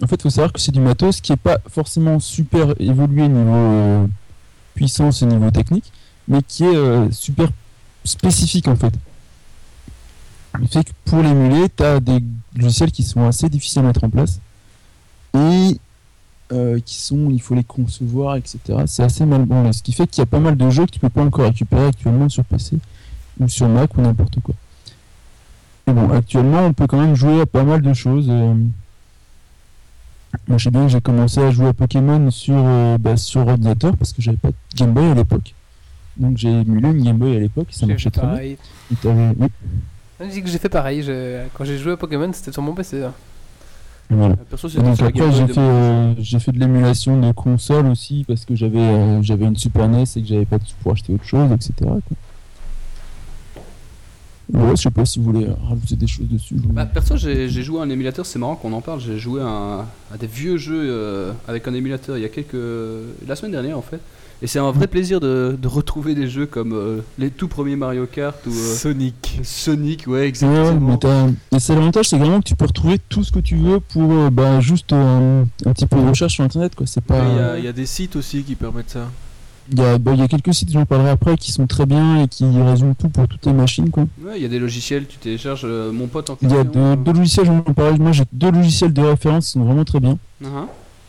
S2: En fait, il faut savoir que c'est du matos qui n'est pas forcément super évolué niveau euh, puissance et niveau technique, mais qui est euh, super spécifique en fait. Il fait que pour l'émuler, tu as des logiciels qui sont assez difficiles à mettre en place et euh, qui sont, il faut les concevoir, etc. C'est assez mal branlé. Ce qui fait qu'il y a pas mal de jeux que tu peux pas encore récupérer actuellement sur PC ou sur Mac ou n'importe quoi. Et bon, actuellement, on peut quand même jouer à pas mal de choses. Euh. Moi, je sais bien que j'ai commencé à jouer à Pokémon sur, euh, bah, sur ordinateur parce que j'avais pas de Game Boy à l'époque. Donc j'ai émulé une Game Boy à l'époque, ça marchait très bien.
S1: pareil.
S2: T'avais- oui,
S1: Je dis que j'ai fait pareil. je- Quand j'ai joué à Pokémon, c'était sur mon PC. hein.
S2: voilà.
S4: Perso, c'était
S2: donc après j'ai fait, euh, j'ai fait de l'émulation de console aussi parce que j'avais euh, j'avais une Super NES et que j'avais pas de sous pour acheter autre chose, etc. quoi. Ouais, je sais pas si vous voulez rajouter des choses dessus. je-
S4: Bah, perso, j'ai joué à un émulateur, c'est marrant qu'on en parle. J'ai joué à, un- à des vieux jeux euh, avec un émulateur il y a quelques. la semaine dernière en fait. Et c'est un vrai plaisir de, de retrouver des jeux comme euh, les tout premiers Mario Kart ou euh,
S5: Sonic.
S4: Sonic, ouais, exactement.
S2: et c'est l'avantage, c'est vraiment que tu peux retrouver tout ce que tu veux pour euh, bah, juste euh, un petit peu de recherche sur internet. quoi. C'est pas.
S5: Il y, a- il y a des sites aussi qui permettent ça.
S2: Il y, a, bah, il y a quelques sites, j'en parlerai après, qui sont très bien et qui résument tout pour toutes les machines. Quoi.
S4: Ouais, il y a des logiciels, tu télécharges. euh, mon pote en
S2: Il y a deux, deux logiciels, j'en parle. Moi j'ai deux logiciels de référence qui sont vraiment très bien.
S4: euh, uh-huh.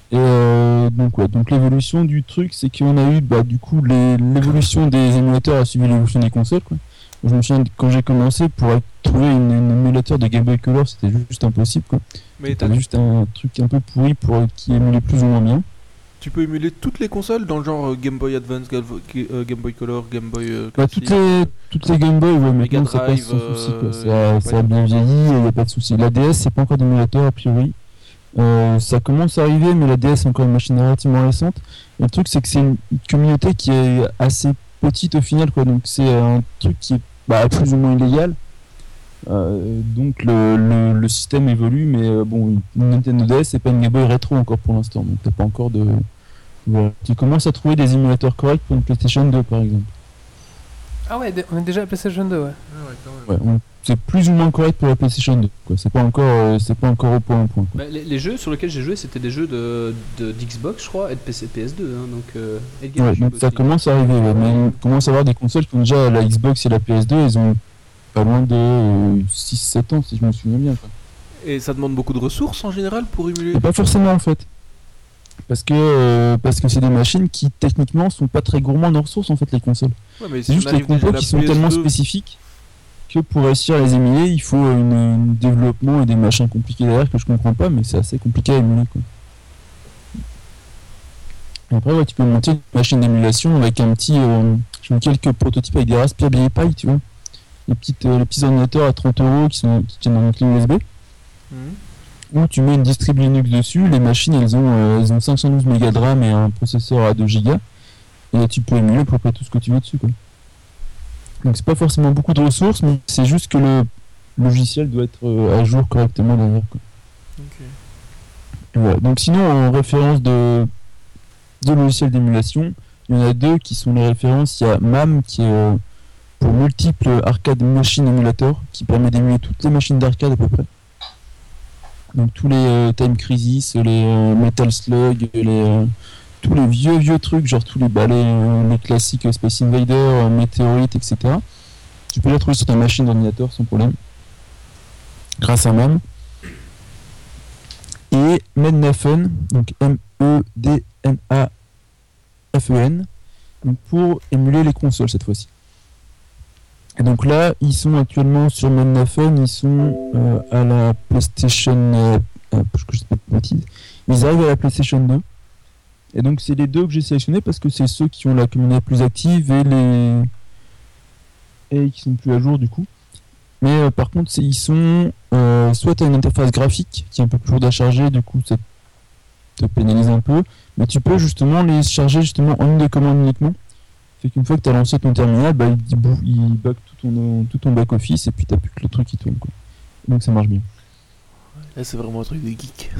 S2: Et euh, donc, ouais, donc l'évolution du truc, c'est qu'on a eu bah, du coup l'évolution des émulateurs a suivi l'évolution des consoles. Quoi. Je me souviens quand j'ai commencé pour trouver une, une émulateur de Game Boy Color, c'était juste impossible. Quoi.
S5: Mais t'as-
S2: juste un truc un peu pourri pour euh, qui émulait plus ou moins bien.
S5: Tu peux émuler toutes les consoles dans le genre euh, Game Boy Advance, euh, Game Boy Color, Game Boy euh,
S2: Bah, toutes les toutes les Game Boy, ouais, ça passe
S5: Drive,
S2: sans souci. Quoi. Ça,
S5: a pas
S2: bien vieilli, il n'y a pas de souci. La DS, c'est pas encore d'émulateur a priori. Euh, ça commence à arriver, mais la DS est encore une machine relativement récente. Et le truc, c'est que c'est une communauté qui est assez petite au final, quoi. Donc c'est un truc qui est bah, plus ou moins illégal. Euh, donc le, le, le système évolue, mais euh, bon, une Nintendo DS, c'est pas une Game Boy rétro encore pour l'instant. Donc t'as pas encore de. Voilà. Tu commences à trouver des émulateurs corrects pour une PlayStation 2 par exemple.
S1: Ah ouais, on est déjà à PlayStation 2, ouais.
S2: Ouais, on- c'est plus ou moins correct pour la PlayStation 2. Quoi. C'est pas encore, euh, c'est pas encore au point un point. quoi.
S4: Bah, les, les jeux sur lesquels j'ai joué, c'était des jeux de de- d'Xbox, je crois, et de PC, PS2. hein, donc, euh, et
S2: Ouais, donc ça
S4: aussi.
S2: commence à arriver. ouais, mais on commence à avoir des consoles qui ont déjà la Xbox et la PS2. Ils ont pas loin de 6-7 ans si je me souviens bien. quoi.
S5: Et ça demande beaucoup de ressources en général pour émuler.
S2: Et pas forcément en fait. Parce que euh, parce que c'est des machines qui techniquement sont pas très gourmandes en ressources en fait les consoles.
S5: Ouais, mais si
S2: C'est juste les compos qui sont tellement
S5: PS2,
S2: spécifiques que pour réussir à les émuler, il faut un développement et des machins compliqués derrière que je comprends pas, mais c'est assez compliqué à émuler. Quoi. Après, ouais, tu peux monter une machine d'émulation avec un petit. Euh, quelques prototypes avec des Raspberry Pi, tu vois. Les, petites, euh, les petits ordinateurs à 30 euros qui, sont, qui tiennent dans une clé USB.
S5: Mhm.
S2: Où tu mets une distrib Linux dessus. Les machines, elles ont, euh, elles ont 512 mégas de RAM et un processeur à 2 Go. Et tu peux émuler à peu près tout ce que tu veux dessus. Quoi. Donc c'est pas forcément beaucoup de ressources, mais c'est juste que le logiciel doit être euh, à jour correctement derrière. Quoi. Voilà. Donc sinon, en référence de, de logiciels d'émulation, il y en a deux qui sont les références. Il y a MAM qui est pour multiples arcade machine emulator, qui permet d'émuler toutes les machines d'arcade à peu près. Donc tous les euh, Time Crisis, les euh, Metal Slug, les, euh, tous les vieux vieux trucs, genre tous les, bah, les, classiques Space Invader, Meteorite, etc. Tu peux les trouver sur ta machine d'ordinateur sans problème. Grâce à MAM. Et Mednafen, donc M-E-D-N-A-F-E-N, pour émuler les consoles cette fois-ci. Et donc là, ils sont actuellement sur Mednafen, ils sont euh, à la PlayStation. Euh, euh, je. Ils arrivent à la PlayStation 2. Et donc c'est les deux que j'ai sélectionnés parce que c'est ceux qui ont la communauté plus active et les et qui sont plus à jour du coup. Mais par contre, ils sont soit as une interface graphique qui est un peu plus lourde à charger, du coup ça te pénalise un peu, mais tu peux justement les charger justement en une de commande uniquement. Fait qu'une fois que tu as lancé ton terminal, bah, il, bug tout ton, tout ton back office et puis t'as plus que le truc qui tourne quoi. Donc ça marche bien.
S6: Eh, c'est vraiment un truc de geek.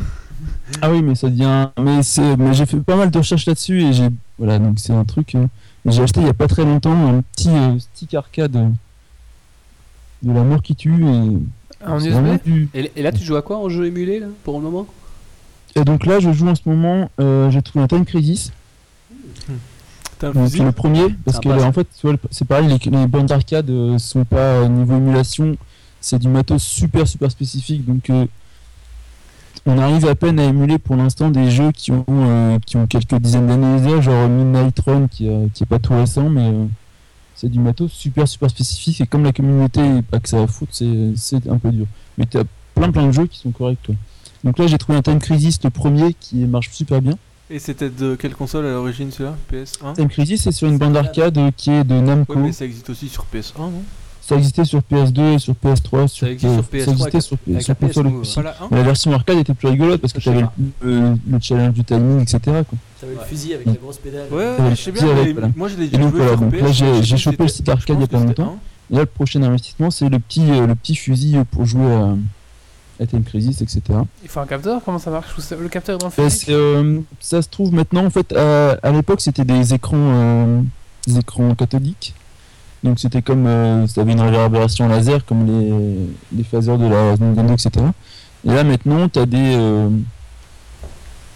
S2: Ah oui, mais ça devient. Mais c'est. Mais j'ai fait pas mal de recherches là-dessus et j'ai. Voilà, donc c'est un truc. euh, J'ai acheté il y a pas très longtemps un petit euh, stick arcade euh, de la mort qui tue et.
S1: En
S2: c'est
S1: USB
S2: vraiment du-
S4: Et, et là, tu joues à quoi en jeu émulé là, pour le moment?
S2: Et donc là, je joue en ce moment. euh, j'ai trouvé un Time Crisis.
S6: Un
S2: Donc, le premier parce que en fait, c'est pareil, les, les bandes d'arcade euh, sont pas euh, niveau émulation, c'est du matos super super spécifique. Donc euh, on arrive à peine à émuler pour l'instant des jeux qui ont euh, qui ont quelques dizaines d'années déjà, genre Midnight Run qui, euh, qui est pas tout récent, mais euh, c'est du matos super super spécifique. Et comme la communauté pas que ça va foutre, c'est c'est un peu dur. Mais t'as plein plein de jeux qui sont corrects. Toi. Donc là, j'ai trouvé un Time Crisis le premier qui marche super bien.
S6: Et c'était de quelle console à l'origine celui-là PS1
S2: Time Crisis, c'est sur une bande d'arcade euh, qui est de Namco.
S6: Ouais, mais ça existe aussi sur PS1, non?
S2: Ça existait sur PS2, sur PS3, sur,
S4: Ça existe sur
S2: euh,
S4: PS3
S2: ça existait sur,
S4: avec
S2: sur
S4: la PS
S2: console
S4: Move,
S2: aussi.
S6: Pas la 1
S2: Mais la version arcade était plus rigolote parce que tu avais le, le challenge du timing, etc. Quoi.
S3: T'avais le fusil avec la grosse pédale.
S6: Ouais,
S2: Ouais,
S6: je sais bien,
S2: avec, voilà.
S6: moi je l'ai
S2: Et
S6: déjà joué
S2: voilà,
S6: sur
S2: donc
S6: PS.
S2: là j'ai chopé le site arcade il y a pas longtemps. Et là le prochain investissement c'est le petit, euh, le petit fusil pour jouer à, Crisis, etc.
S1: Il faut un capteur Comment ça marche Le capteur est dans le physique
S2: c'est, euh, ça se trouve maintenant en fait à, à l'époque c'était des écrans euh, des écrans cathodiques donc c'était comme euh, ça avait une réverbération laser comme les, les phasers de la Nintendo etc et là maintenant tu as des euh,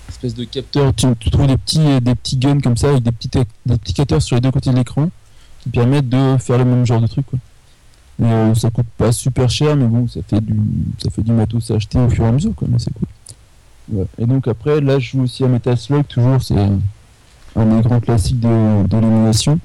S2: espèces de capteurs tu, tu trouves des petits euh, des petits guns comme ça avec des petits des petits capteurs sur les deux côtés de l'écran qui permettent de faire le même genre de truc quoi. Euh, ça coûte pas super cher mais bon ça fait du ça fait du matos à acheter au fur et à mesure quoi mais c'est cool. Et donc après, là, je joue aussi à Metal Slug, toujours, c'est un des grands classiques de, de l'émulation.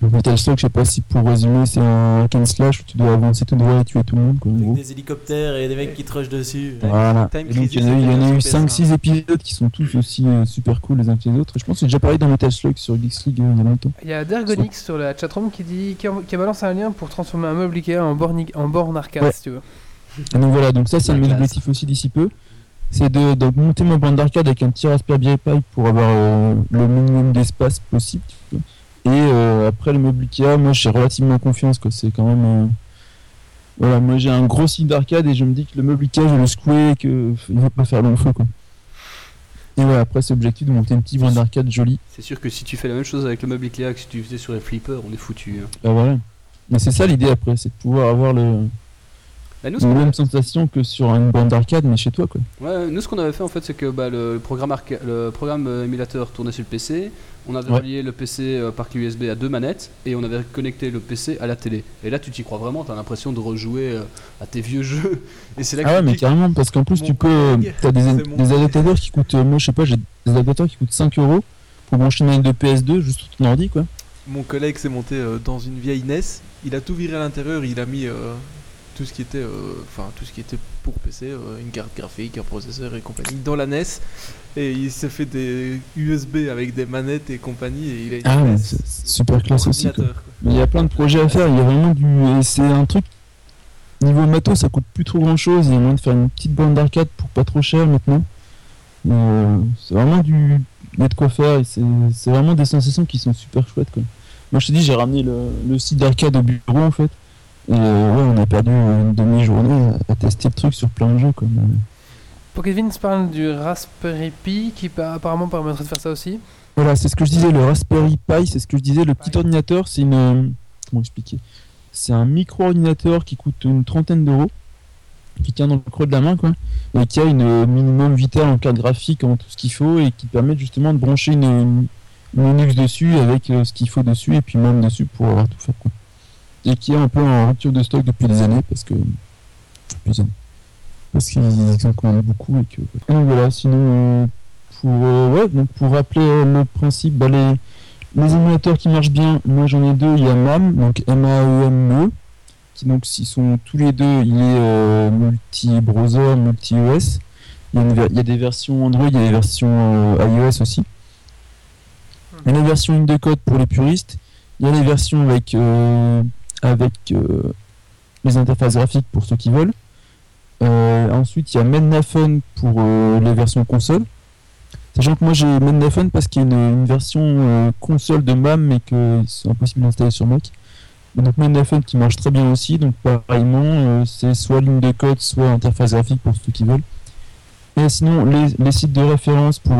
S2: Donc Metal Slug, je sais pas si pour résumer, c'est un hack and slash où tu dois avancer tout droit et tuer tout le monde, quoi,
S3: Avec des hélicoptères et des mecs qui te rushent dessus.
S2: Voilà.
S6: Time
S2: Et donc il y en a eu,
S6: Crisis,
S2: il y en a eu
S6: c'était sur
S2: 5-6 épisodes qui sont tous aussi euh, super cool les uns que les autres. Je pense que j'ai déjà parlé dans Metal Slug sur Geeks League euh, il y a longtemps.
S1: Il y a Dergonix sur la chatroom qui dit qui a, qui a balancé un lien pour transformer un meuble Ikea en borne, en borne arcade
S2: Ouais.
S1: si tu veux.
S2: Et donc voilà, donc ça c'est un de mes
S4: classe.
S2: objectifs aussi d'ici peu. C'est de, de monter ma bande d'arcade avec un petit Raspberry Pi pour avoir euh, le minimum d'espace possible. tu vois. Et euh, après le meuble Ikea, moi j'ai relativement confiance quoi. C'est quand même. euh, Voilà, moi j'ai un gros site d'arcade et je me dis que le meuble Ikea, je vais le secouer et qu'il va pas faire long feu quoi. Et voilà, après c'est l'objectif de monter une petite bande d'arcade jolie.
S4: C'est sûr que si tu fais la même chose avec le meuble Ikea que si tu faisais sur les flippers, on est foutu. hein.
S2: Bah voilà. Mais c'est ça l'idée après, c'est de pouvoir avoir le,
S4: Bah, nous,
S2: même sensation que sur une bande d'arcade mais chez toi quoi.
S4: Ouais, nous ce qu'on avait fait en fait c'est que bah, le, le programme, arca- le programme euh, émulateur tournait sur le PC, on avait
S2: Ouais.
S4: relié le PC euh, par clé USB à deux manettes et on avait connecté le PC à la télé. Et là tu t'y crois vraiment, t'as l'impression de rejouer euh, à tes vieux jeux. *laughs* Et c'est là que
S2: Ah ouais, mais carrément, parce qu'en plus,
S6: Mon
S2: tu peux.
S6: collègue,
S2: T'as des, des adaptateurs qui coûtent. euh, moi, je sais pas, j'ai des adaptateurs qui coûtent 5 euros pour brancher une manette de PS2 juste sur ton ordi, quoi.
S6: Mon collègue s'est monté euh, dans une vieille NES. Il a tout viré à l'intérieur. Il a mis euh, tout ce qui était, euh, enfin tout ce qui était pour PC, euh, une carte graphique, un processeur et compagnie dans la NES. Et il s'est fait des USB avec des manettes et compagnie. Et il a
S2: Ah, super classe aussi, quoi.
S6: quoi.
S2: Il y a plein de projets à faire, il y a vraiment du. C'est un truc. Niveau matos, ça coûte plus trop grand chose. Il y a moyen de faire une petite bande d'arcade pour pas trop cher maintenant. Euh, c'est vraiment du. Il y a de quoi faire c'est vraiment des sensations qui sont super chouettes, quoi. Moi, je te dis, j'ai ramené le, le site d'arcade au bureau, en fait. Et euh, ouais, on a perdu une demi-journée à, à tester le truc sur plein de jeux, quoi.
S1: Pocket Vince parle du Raspberry Pi qui pa- apparemment permettrait de faire ça aussi.
S2: Voilà, c'est ce que je disais, le Raspberry Pi, c'est ce que je disais, le petit ordinateur, c'est une... euh, Comment expliquer? C'est un micro-ordinateur qui coûte une trentaine d'euros, qui tient dans le creux de la main, quoi, et qui a une euh, minimum vitale en carte graphique, en tout ce qu'il faut, et qui permet justement de brancher une, une, Linux dessus avec ce qu'il faut dessus, et puis même dessus pour avoir tout fait, quoi. Et qui est un peu en rupture de stock depuis des années, parce que... Parce qu'ils en commandent beaucoup, et que... Voilà, sinon... euh, pour, euh, ouais, donc pour rappeler euh, le principe, bah, les, les émulateurs qui marchent bien, moi j'en ai deux, il y a MAM, donc M-A-E-M-E, qui donc sont tous les deux, il est multi-browser, multi-OS. Il y, a des versions Android, il y a des versions iOS aussi. Il y a les versions ligne de code pour les puristes, il y a les versions avec, avec euh, les interfaces graphiques pour ceux qui veulent. Euh, ensuite, il y a Mednafen pour euh, les versions console. Sachant que moi j'ai Mednafen parce qu'il y a une, version console de MAM mais que c'est impossible d'installer sur Mac. Donc MainFM qui marche très bien aussi, donc pareillement, c'est soit ligne de code, soit interface graphique pour ceux qui veulent. Et sinon, les, sites de référence pour,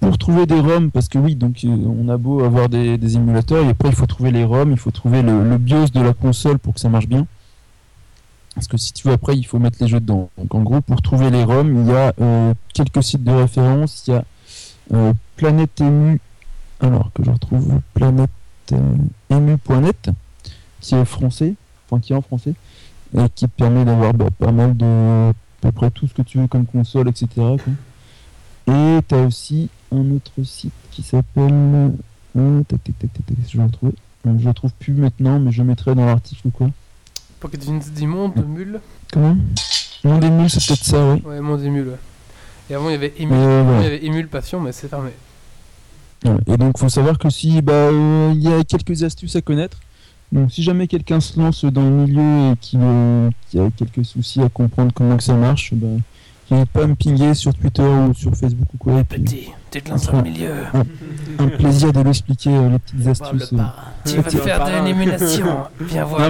S2: pour trouver des ROM, parce que oui, donc euh, on a beau avoir des, des émulateurs, et après il faut trouver les ROM, il faut trouver le, BIOS de la console pour que ça marche bien. Parce que si tu veux, après, il faut mettre les jeux dedans. Donc en gros, pour trouver les ROM, il y a euh, quelques sites de référence. Il y a euh, Planète Emu, alors que je retrouve Planète euh, Emu.net, qui est français, enfin qui est en français, et qui permet d'avoir bah, pas mal de. à peu près tout ce que tu veux comme console, etc. Et tu as aussi un autre site qui s'appelle. euh, tac, tac, tac, tac, tac, je vais le retrouver. Je le trouve plus maintenant, mais je mettrai dans l'article ou quoi.
S1: Pocket Vince Monde, Mule.
S2: Comment Monde des mules, c'est peut-être ça, oui.
S1: Ouais, Monde Émule, ouais. Et avant, il y avait Émule,
S2: Euh,
S1: il y avait Émule Passion, mais c'est fermé.
S2: Et donc, faut savoir que si, bah, euh, il y a quelques astuces à connaître. Donc, si jamais quelqu'un se lance dans le milieu et qui, euh, a quelques soucis à comprendre comment que ça marche, bah, n'hésite pas me pinguer sur Twitter ou sur Facebook ou quoi. Et puis,
S1: Petit, tu te lances dans le milieu.
S2: un, un plaisir de lui expliquer euh, les petites astuces. euh.
S1: Tu vas faire de l'émulation. Viens voir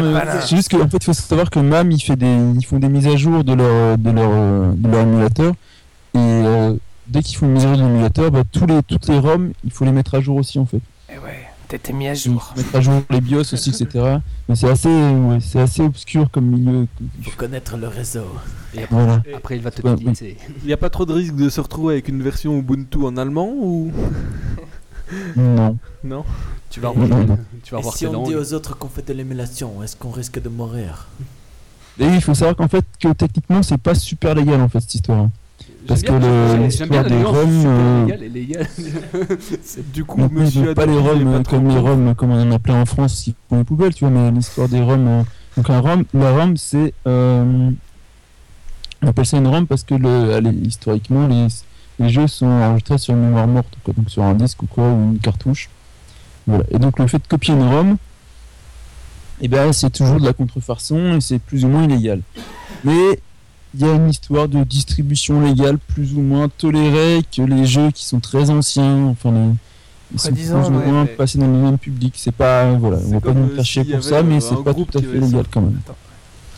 S2: c'est juste qu'en fait, il faut savoir que MAM, il fait des, ils font des mises à jour de leur, de leur, de leur émulateur. Et euh, dès qu'ils font une mise à jour de l'émulateur, bah, tous les, toutes les ROM, il faut les mettre à jour aussi, en fait.
S1: T'étais mis à jour.
S2: Mettre à jour les BIOS aussi, etc. Mais c'est assez, ouais, c'est assez obscur comme milieu.
S3: Il faut connaître le réseau.
S4: Et après,
S2: Voilà.
S4: après, il va te
S2: Ouais,
S4: déliter.
S5: Il n'y a pas trop de risque de se retrouver avec une version Ubuntu en allemand ou?
S2: Non.
S5: non?
S4: Tu vas
S2: Non,
S4: revoir,
S2: non. *laughs*
S4: tu vas
S3: Et
S4: revoir
S3: si on
S4: langues.
S3: dit aux autres qu'on fait de l'émulation, est-ce qu'on risque de mourir?
S2: Et oui, il faut savoir qu'en fait, que techniquement, c'est pas super légal en fait cette histoire. Hein. Parce que
S4: bien-
S2: l'histoire des
S4: nuance
S2: ROM.
S4: super
S2: euh,
S4: légal légal. *laughs*
S5: Du coup,
S2: Donc,
S5: monsieur
S2: pas les
S5: il est
S2: ROM
S5: pas
S2: euh,
S5: trop
S2: comme les
S5: con.
S2: ROM comme on en a plein en France qui font les poubelles, tu vois, mais l'histoire des ROM. euh, Donc un ROM, la ROM c'est. euh, On appelle ça une ROM parce que le, allez, historiquement les, les jeux sont enregistrés sur une mémoire morte, quoi, donc sur un disque ou quoi, ou une cartouche. Voilà. Et donc le fait de copier une ROM, eh ben, c'est toujours de la contrefaçon et c'est plus ou moins illégal. Mais il y a une histoire de distribution légale plus ou moins tolérée que les jeux qui sont très anciens, enfin les, ils sont plus ou moins passés dans le même public. C'est pas voilà, on va pas nous
S5: euh,
S2: cracher
S5: s'il y
S2: pour ça, mais
S5: euh,
S2: c'est pas tout à fait légal
S5: sorti-
S2: quand même.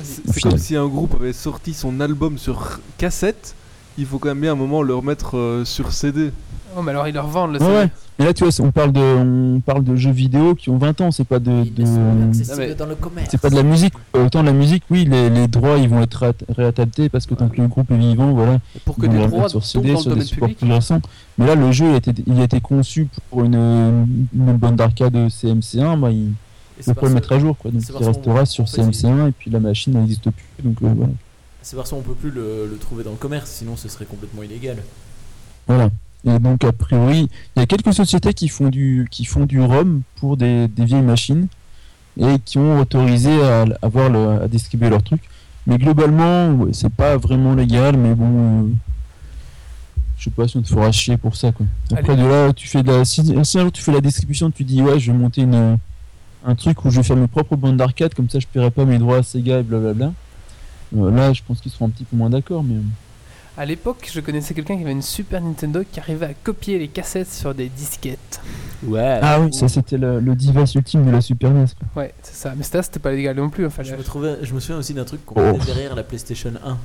S5: C'est comme si un groupe avait sorti son album sur cassette. Il faut quand même bien un moment le remettre euh, sur CD.
S1: Oh, mais alors ils leur vendent le
S2: Ouais,
S1: CD.
S2: ouais. Mais là, tu vois, on parle de, on parle de jeux vidéo qui ont 20 ans. C'est pas de, de- c'est pas de la musique. Autant la musique, oui, les, les droits, ils vont être ré- réadaptés parce que tant que le groupe est vivant, voilà.
S4: Et Pour que des droits
S2: sur CD,
S4: dans le
S2: sur des
S4: domaine
S2: supports
S4: public.
S2: plus récents. Mais là, le jeu, il a été, il a été conçu pour une, une bande d'arcade CMC1. Bah, il ne pas le mettre à jour, quoi. Donc, il restera sur
S3: en fait,
S2: CMC1 et puis la machine n'existe plus. Donc, euh, voilà.
S3: C'est parce qu'on peut plus le, le trouver dans le commerce, sinon ce serait complètement illégal.
S2: Voilà. Et donc, a priori, il y a quelques sociétés qui font du, qui font du ROM pour des, des vieilles machines et qui ont autorisé à, à, le- à distribuer leurs trucs. Mais globalement, c'est pas vraiment légal, mais bon. euh, je sais pas si on te fera chier pour ça, quoi. Après, de là, tu fais de la, si, un jour tu fais la distribution, tu dis, ouais, je vais monter une, un truc où je vais faire mes propres bandes d'arcade, comme ça je paierai pas mes droits à Sega et blablabla. Euh, là, je pense qu'ils seront un petit peu moins d'accord, mais.
S1: À l'époque, je connaissais quelqu'un qui avait une Super Nintendo qui arrivait à copier les cassettes sur des disquettes.
S4: Ouais.
S2: Ah oui, ça c'était le, le device ultime de la Super NES. quoi.
S1: Ouais, c'est ça. Mais ça, c'était pas légal non plus. Enfin,
S3: Je me, trouvais, je me souviens aussi d'un truc qu'on
S2: Oh.
S3: mettait derrière la PlayStation 1.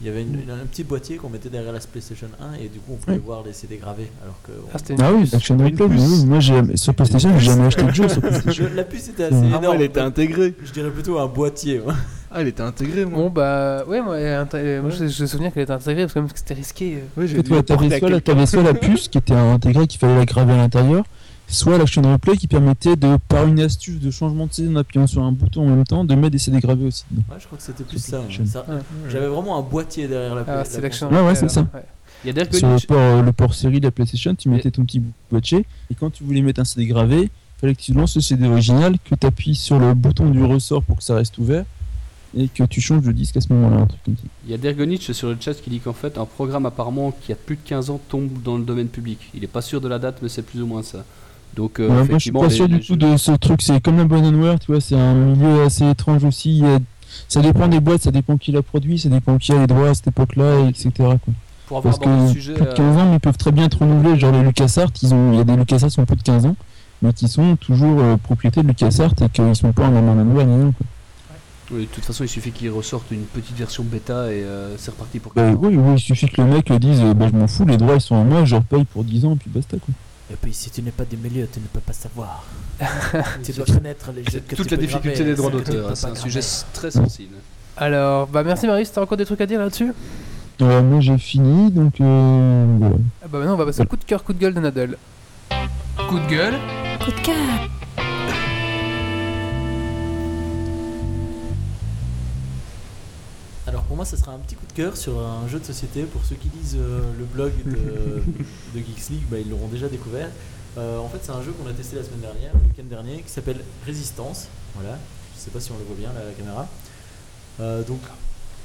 S3: Il y avait une- une- un petit boîtier qu'on mettait derrière la PlayStation 1 et du coup on pouvait
S2: Oui.
S3: voir les CD gravés. Alors que
S1: Ah, c'était une
S2: Ah oui. Action Replay, oui, moi j'ai sur PlayStation, j'ai jamais acheté de jeu sur PlayStation.
S3: Je- la puce était assez
S2: Ah,
S3: énorme.
S5: elle était intégrée.
S3: Je dirais plutôt un boîtier. moi.
S5: Ah, elle était intégrée, moi.
S1: Bon, bah, ouais, moi, je, je me souviens qu'elle était intégrée parce que c'était risqué. euh.
S5: Ouais,
S2: En
S5: j'ai la
S2: t'avais soit, la- soit la puce qui était intégrée, qu'il fallait la graver à l'intérieur, soit l'Action Replay qui permettait de, par une astuce de changement de CD en appuyant sur un bouton en même temps, de mettre des CD gravés aussi. dedans.
S3: Ouais, je crois que c'était plus ça.
S2: PlayStation.
S3: ça-
S1: Ouais.
S3: J'avais vraiment un boîtier derrière la
S1: Ah,
S3: la
S1: c'est l'action.
S2: Ouais, ouais, c'est ça.
S1: ouais.
S4: Il y a d'ailleurs
S2: Sur le
S4: que
S2: port, euh, le port série de la PlayStation, tu mettais ton petit boîtier, et quand tu voulais mettre un CD gravé, il fallait que tu lances le CD original, que tu appuies sur le bouton du ressort pour que ça reste ouvert, et que tu changes de disque à ce moment-là, un truc comme ça.
S4: Il y a Dergonich sur le chat qui dit qu'en fait, un programme apparemment qui a plus de 15 ans tombe dans le domaine public. Il est pas sûr de la date, mais c'est plus ou moins ça. Donc, euh,
S2: Ouais, moi, je suis pas
S4: les-
S2: sûr du tout
S4: jeux-
S2: de ce truc. C'est comme l'abandonware, tu vois, c'est un milieu assez étrange aussi. Il y a- Ça dépend des boîtes, ça dépend qui l'a produit, ça dépend qui a les droits à cette époque-là, etc. Quoi.
S4: Pour avoir
S2: Parce
S4: le
S2: que
S4: sujet,
S2: plus de
S4: euh,
S2: 15 ans, mais ils peuvent très bien être renouvelés. Genre les LucasArts, ils ont... il y a des LucasArts qui ont plus de 15 ans. mais qui sont toujours euh, propriété de LucasArts et qu'ils sont pas en amendement ni rien. quoi.
S4: Oui, de toute façon, il suffit qu'ils ressortent une petite version bêta et euh, c'est reparti pour
S2: Bah, oui, oui, il suffit que le mec dise euh, bah, je m'en fous, les droits ils sont à moi, je repaye pour 10 ans, puis basta quoi.
S3: Et puis si tu n'es pas des milieux, tu ne peux pas savoir. *laughs* tu dois connaître les jeux que
S4: toute
S3: tu
S4: la
S3: peux
S4: difficulté
S3: graver,
S4: des droits d'auteur. hein, C'est un sujet
S3: graver.
S4: très sensible.
S1: Alors, bah merci Marius, t'as encore des trucs à dire là-dessus?
S2: Euh, moi j'ai fini, donc euh, voilà.
S1: Ah Bah maintenant on va passer au coup de cœur, coup de gueule de Nadal. Coup de gueule?
S12: Coup de cœur.
S3: Pour moi, ça sera un petit coup de cœur sur un jeu de société. Pour ceux qui lisent euh, le blog de, *laughs* de Geeks League, bah, ils l'auront déjà découvert. Euh, en fait, c'est un jeu qu'on a testé la semaine dernière, le week-end dernier, qui s'appelle Résistance. Voilà, je sais pas si on le voit bien là, à la caméra. Euh, donc,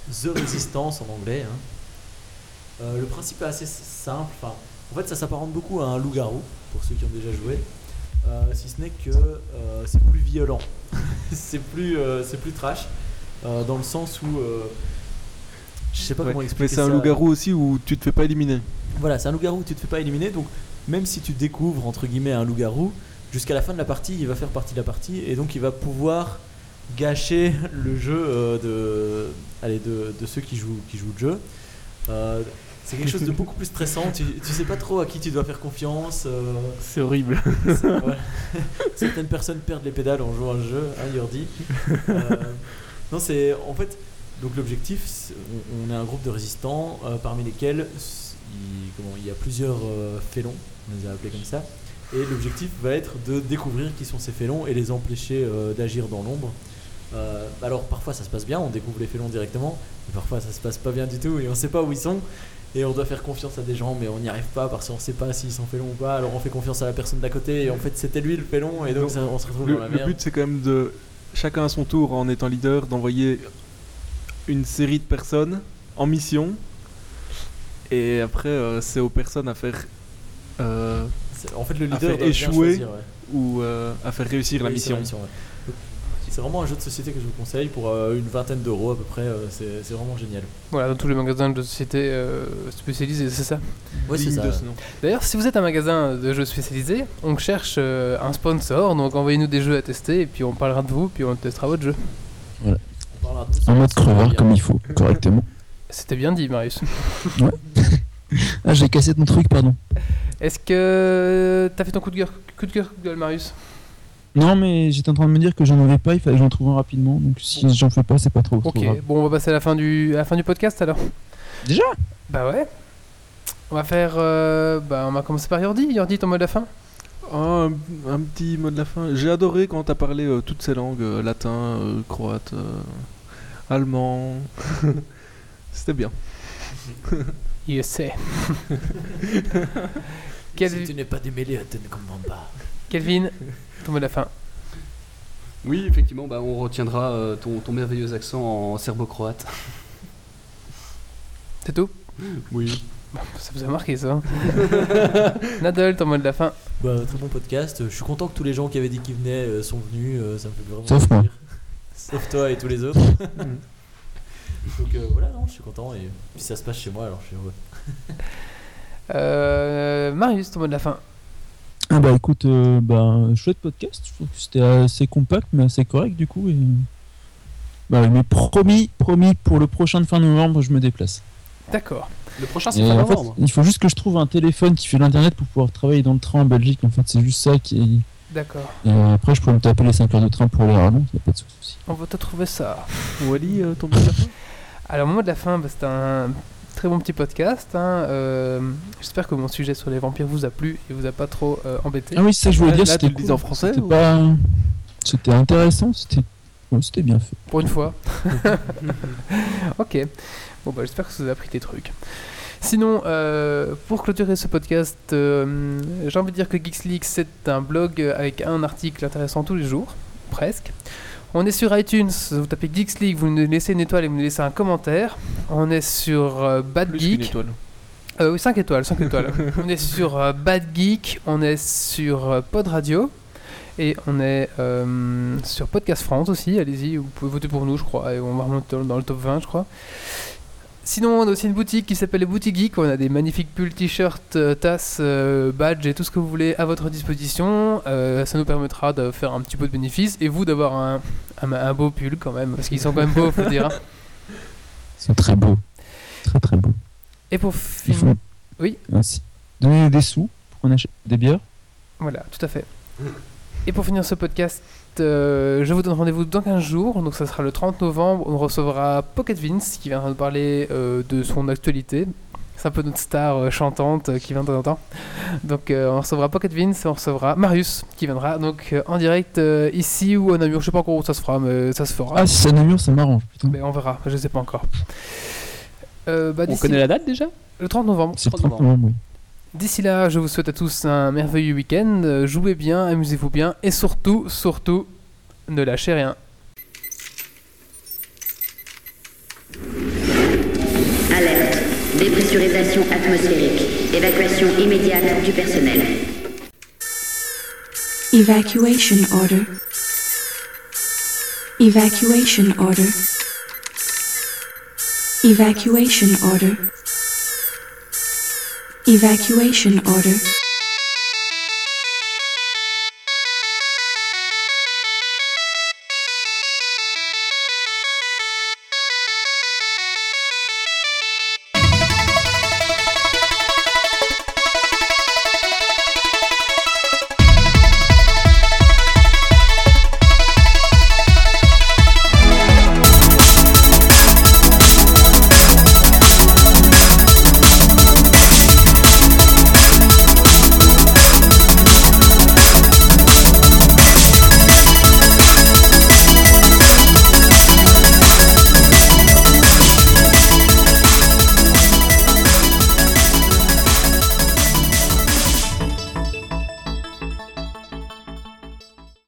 S3: The Resistance en anglais. hein. Le principe est assez simple. Enfin, en fait, ça s'apparente beaucoup à un loup-garou, pour ceux qui ont déjà joué. Si ce n'est que c'est plus violent, *laughs* c'est plus, c'est plus trash, dans le sens où je sais pas
S6: Ouais,
S3: comment
S6: Mais
S3: expliquer
S6: c'est un loup-garou aussi où tu te fais pas éliminer.
S3: Voilà, c'est un loup-garou, tu te fais pas éliminer, donc même si tu découvres entre guillemets un loup-garou, jusqu'à la fin de la partie, il va faire partie de la partie et donc il va pouvoir gâcher le jeu euh, de, allez, de, de ceux qui jouent, qui jouent le jeu. Euh, c'est quelque chose de beaucoup plus stressant, tu, tu sais pas trop à qui tu dois faire confiance. euh,
S6: C'est horrible. *laughs* *laughs*
S3: Certaines personnes perdent les pédales en jouant à un jeu, hein, Yordi. Euh, non, c'est en fait. Donc l'objectif, on, on est un groupe de résistants euh, parmi lesquels il, comment, il y a plusieurs euh, félons, on les a appelés comme ça. Et l'objectif va être de découvrir qui sont ces félons et les empêcher euh, d'agir dans l'ombre. Alors parfois ça se passe bien, on découvre les félons directement, mais parfois ça se passe pas bien du tout et on sait pas où ils sont. Et on doit faire confiance à des gens, mais on n'y arrive pas parce qu'on sait pas s'ils sont félons ou pas. Alors on fait confiance à la personne d'à côté et en fait c'était lui le félon et donc,
S6: Donc,
S3: ça- on se retrouve
S6: Le,
S3: dans la
S6: le
S3: merde.
S6: but c'est quand même de chacun à son tour en étant leader d'envoyer une série de personnes en mission et après euh, c'est aux personnes à faire euh,
S3: En fait le
S6: à
S3: leader
S6: faire
S3: doit bien
S6: échouer
S3: choisir, ouais.
S6: ou euh, à faire réussir la mission.
S3: ouais. C'est vraiment un jeu de société que je vous conseille pour euh, une vingtaine d'euros à peu près. euh, c'est c'est vraiment génial.
S1: Voilà, dans tous les magasins de société euh, spécialisés, c'est ça
S3: c'est ça.
S1: D'ailleurs, si vous êtes un magasin de jeux spécialisés, on cherche euh, un sponsor, donc envoyez-nous des jeux à tester et puis on parlera de vous, puis on testera votre jeu.
S3: Nous,
S2: En mode crevard comme il faut, correctement.
S1: C'était bien dit, Marius. *laughs* *laughs*
S2: Ah j'ai cassé ton truc, pardon.
S1: Est-ce que t'as fait ton coup de cœur, coup de cœur, coup de gueule, Marius?
S2: Non mais j'étais en train de me dire que j'en avais pas, il fallait que j'en trouve un rapidement, donc si j'en fais pas c'est pas trop, trop
S1: Ok,
S2: grave.
S1: bon, on va passer à la fin du, à la fin du podcast alors.
S2: Déjà?
S1: Bah ouais. On va faire. euh, bah, on va commencer par Yordi. Yordi, ton mot de la fin?
S6: Oh, un, un petit mot de la fin. J'ai adoré quand t'as parlé euh, toutes ces langues, euh, latin, euh, croate, euh, allemand. *laughs* C'était bien. *laughs*
S1: Je sais. *laughs*
S3: Si tu n'es pas démêlé, tu ne comprends pas.
S1: Kelvin, ton mot de la fin.
S4: Oui, effectivement, bah, on retiendra euh, ton, ton merveilleux accent en serbo-croate.
S1: C'est tout?
S4: Oui.
S1: Ça vous a marqué ça hein? Nadal, ton mot de la fin.
S3: Bah, très bon podcast. Je suis content que tous les gens qui avaient dit qu'ils venaient euh, sont venus. euh, ça me fait vraiment
S2: Sauf moi.
S3: Sauf toi et tous les autres. *laughs* Donc euh, voilà, non, je suis content et puis ça se passe chez moi alors je suis heureux. *laughs*
S1: Euh, Marius, ton mot de la fin.
S2: Ah bah écoute, euh, bah, chouette podcast, je trouve que c'était assez compact mais assez correct du coup. Et... Bah, mais promis, promis, pour le prochain de fin novembre, je me déplace.
S1: D'accord.
S4: Le prochain, c'est fin
S2: fait,
S4: novembre.
S2: il faut juste que je trouve un téléphone qui fait l'internet pour pouvoir travailler dans le train en Belgique. En fait, c'est juste ça qui
S1: D'accord.
S2: après, je pourrais me taper les 5 heures de train pour aller à Arlon, y a pas de souci.
S1: On va te trouver ça.
S6: Wally, euh, ton mot de la fin?
S1: Alors, mon mot de la fin, bah, c'est un très bon petit podcast. hein. Euh, J'espère que mon sujet sur les vampires vous a plu et vous a pas trop euh, embêté.
S2: Ah oui, c'est ça que je voulais dire, c'était cool.
S6: en français
S2: C'était
S6: ou-
S2: pas... C'était intéressant, c'était ouais, c'était bien fait.
S1: Pour une fois. *laughs* ok. Bon, bah, j'espère que ça vous a pris tes trucs. Sinon, euh, pour clôturer ce podcast, euh, j'ai envie de dire que Geeks League, c'est un blog avec un article intéressant tous les jours, presque. On est sur iTunes, vous tapez Geeks League, vous nous laissez une étoile et vous nous laissez un commentaire. On est sur euh, Bad
S6: Plus
S1: Geek.
S6: étoile.
S1: Euh, oui, 5 étoiles, 5 étoiles. *laughs* on est sur euh, Bad Geek, on est sur Pod Radio et on est sur Podcast France aussi. Allez-y, vous pouvez voter pour nous, je crois. Et on va remonter dans le top 20, je crois. Sinon, on a aussi une boutique qui s'appelle les Boutiques Geek. On a des magnifiques pulls, t-shirts, euh, tasses, euh, badges et tout ce que vous voulez à votre disposition. Euh, ça nous permettra de faire un petit peu de bénéfice et vous d'avoir un, un- un beau pull quand même, parce qu'ils sont quand même beaux, faut dire. hein.
S2: Ils sont très beaux. Très très beaux.
S1: Et pour finir,
S2: faut
S1: Oui.
S2: donner des sous pour qu'on achète des bières.
S1: Voilà, tout à fait. Et pour finir ce podcast, euh, je vous donne rendez-vous dans 15 jours. Donc, ça sera le 30 novembre. On recevra Pocket Vince qui viendra nous parler euh, de son actualité. C'est un peu notre star euh, chantante euh, qui vient de temps en temps. Donc, euh, on recevra Pocket Vince et on recevra Marius qui viendra donc euh, en direct euh, ici ou à Namur. Je sais pas encore où ça se fera, mais ça se fera.
S2: Ah, si ça Namur, ça m'arrange. Putain.
S1: Mais on verra, je sais pas encore. Euh, bah,
S4: On connaît la date déjà?
S1: Le 30 novembre.
S2: C'est le 30 novembre, oui.
S1: D'ici là, je vous souhaite à tous un merveilleux week-end. Jouez bien, amusez-vous bien et surtout, surtout, ne lâchez rien.
S12: Alerte. Dépressurisation atmosphérique. Évacuation immédiate du personnel.
S13: Evacuation order. Evacuation order. Evacuation order. Evacuation order.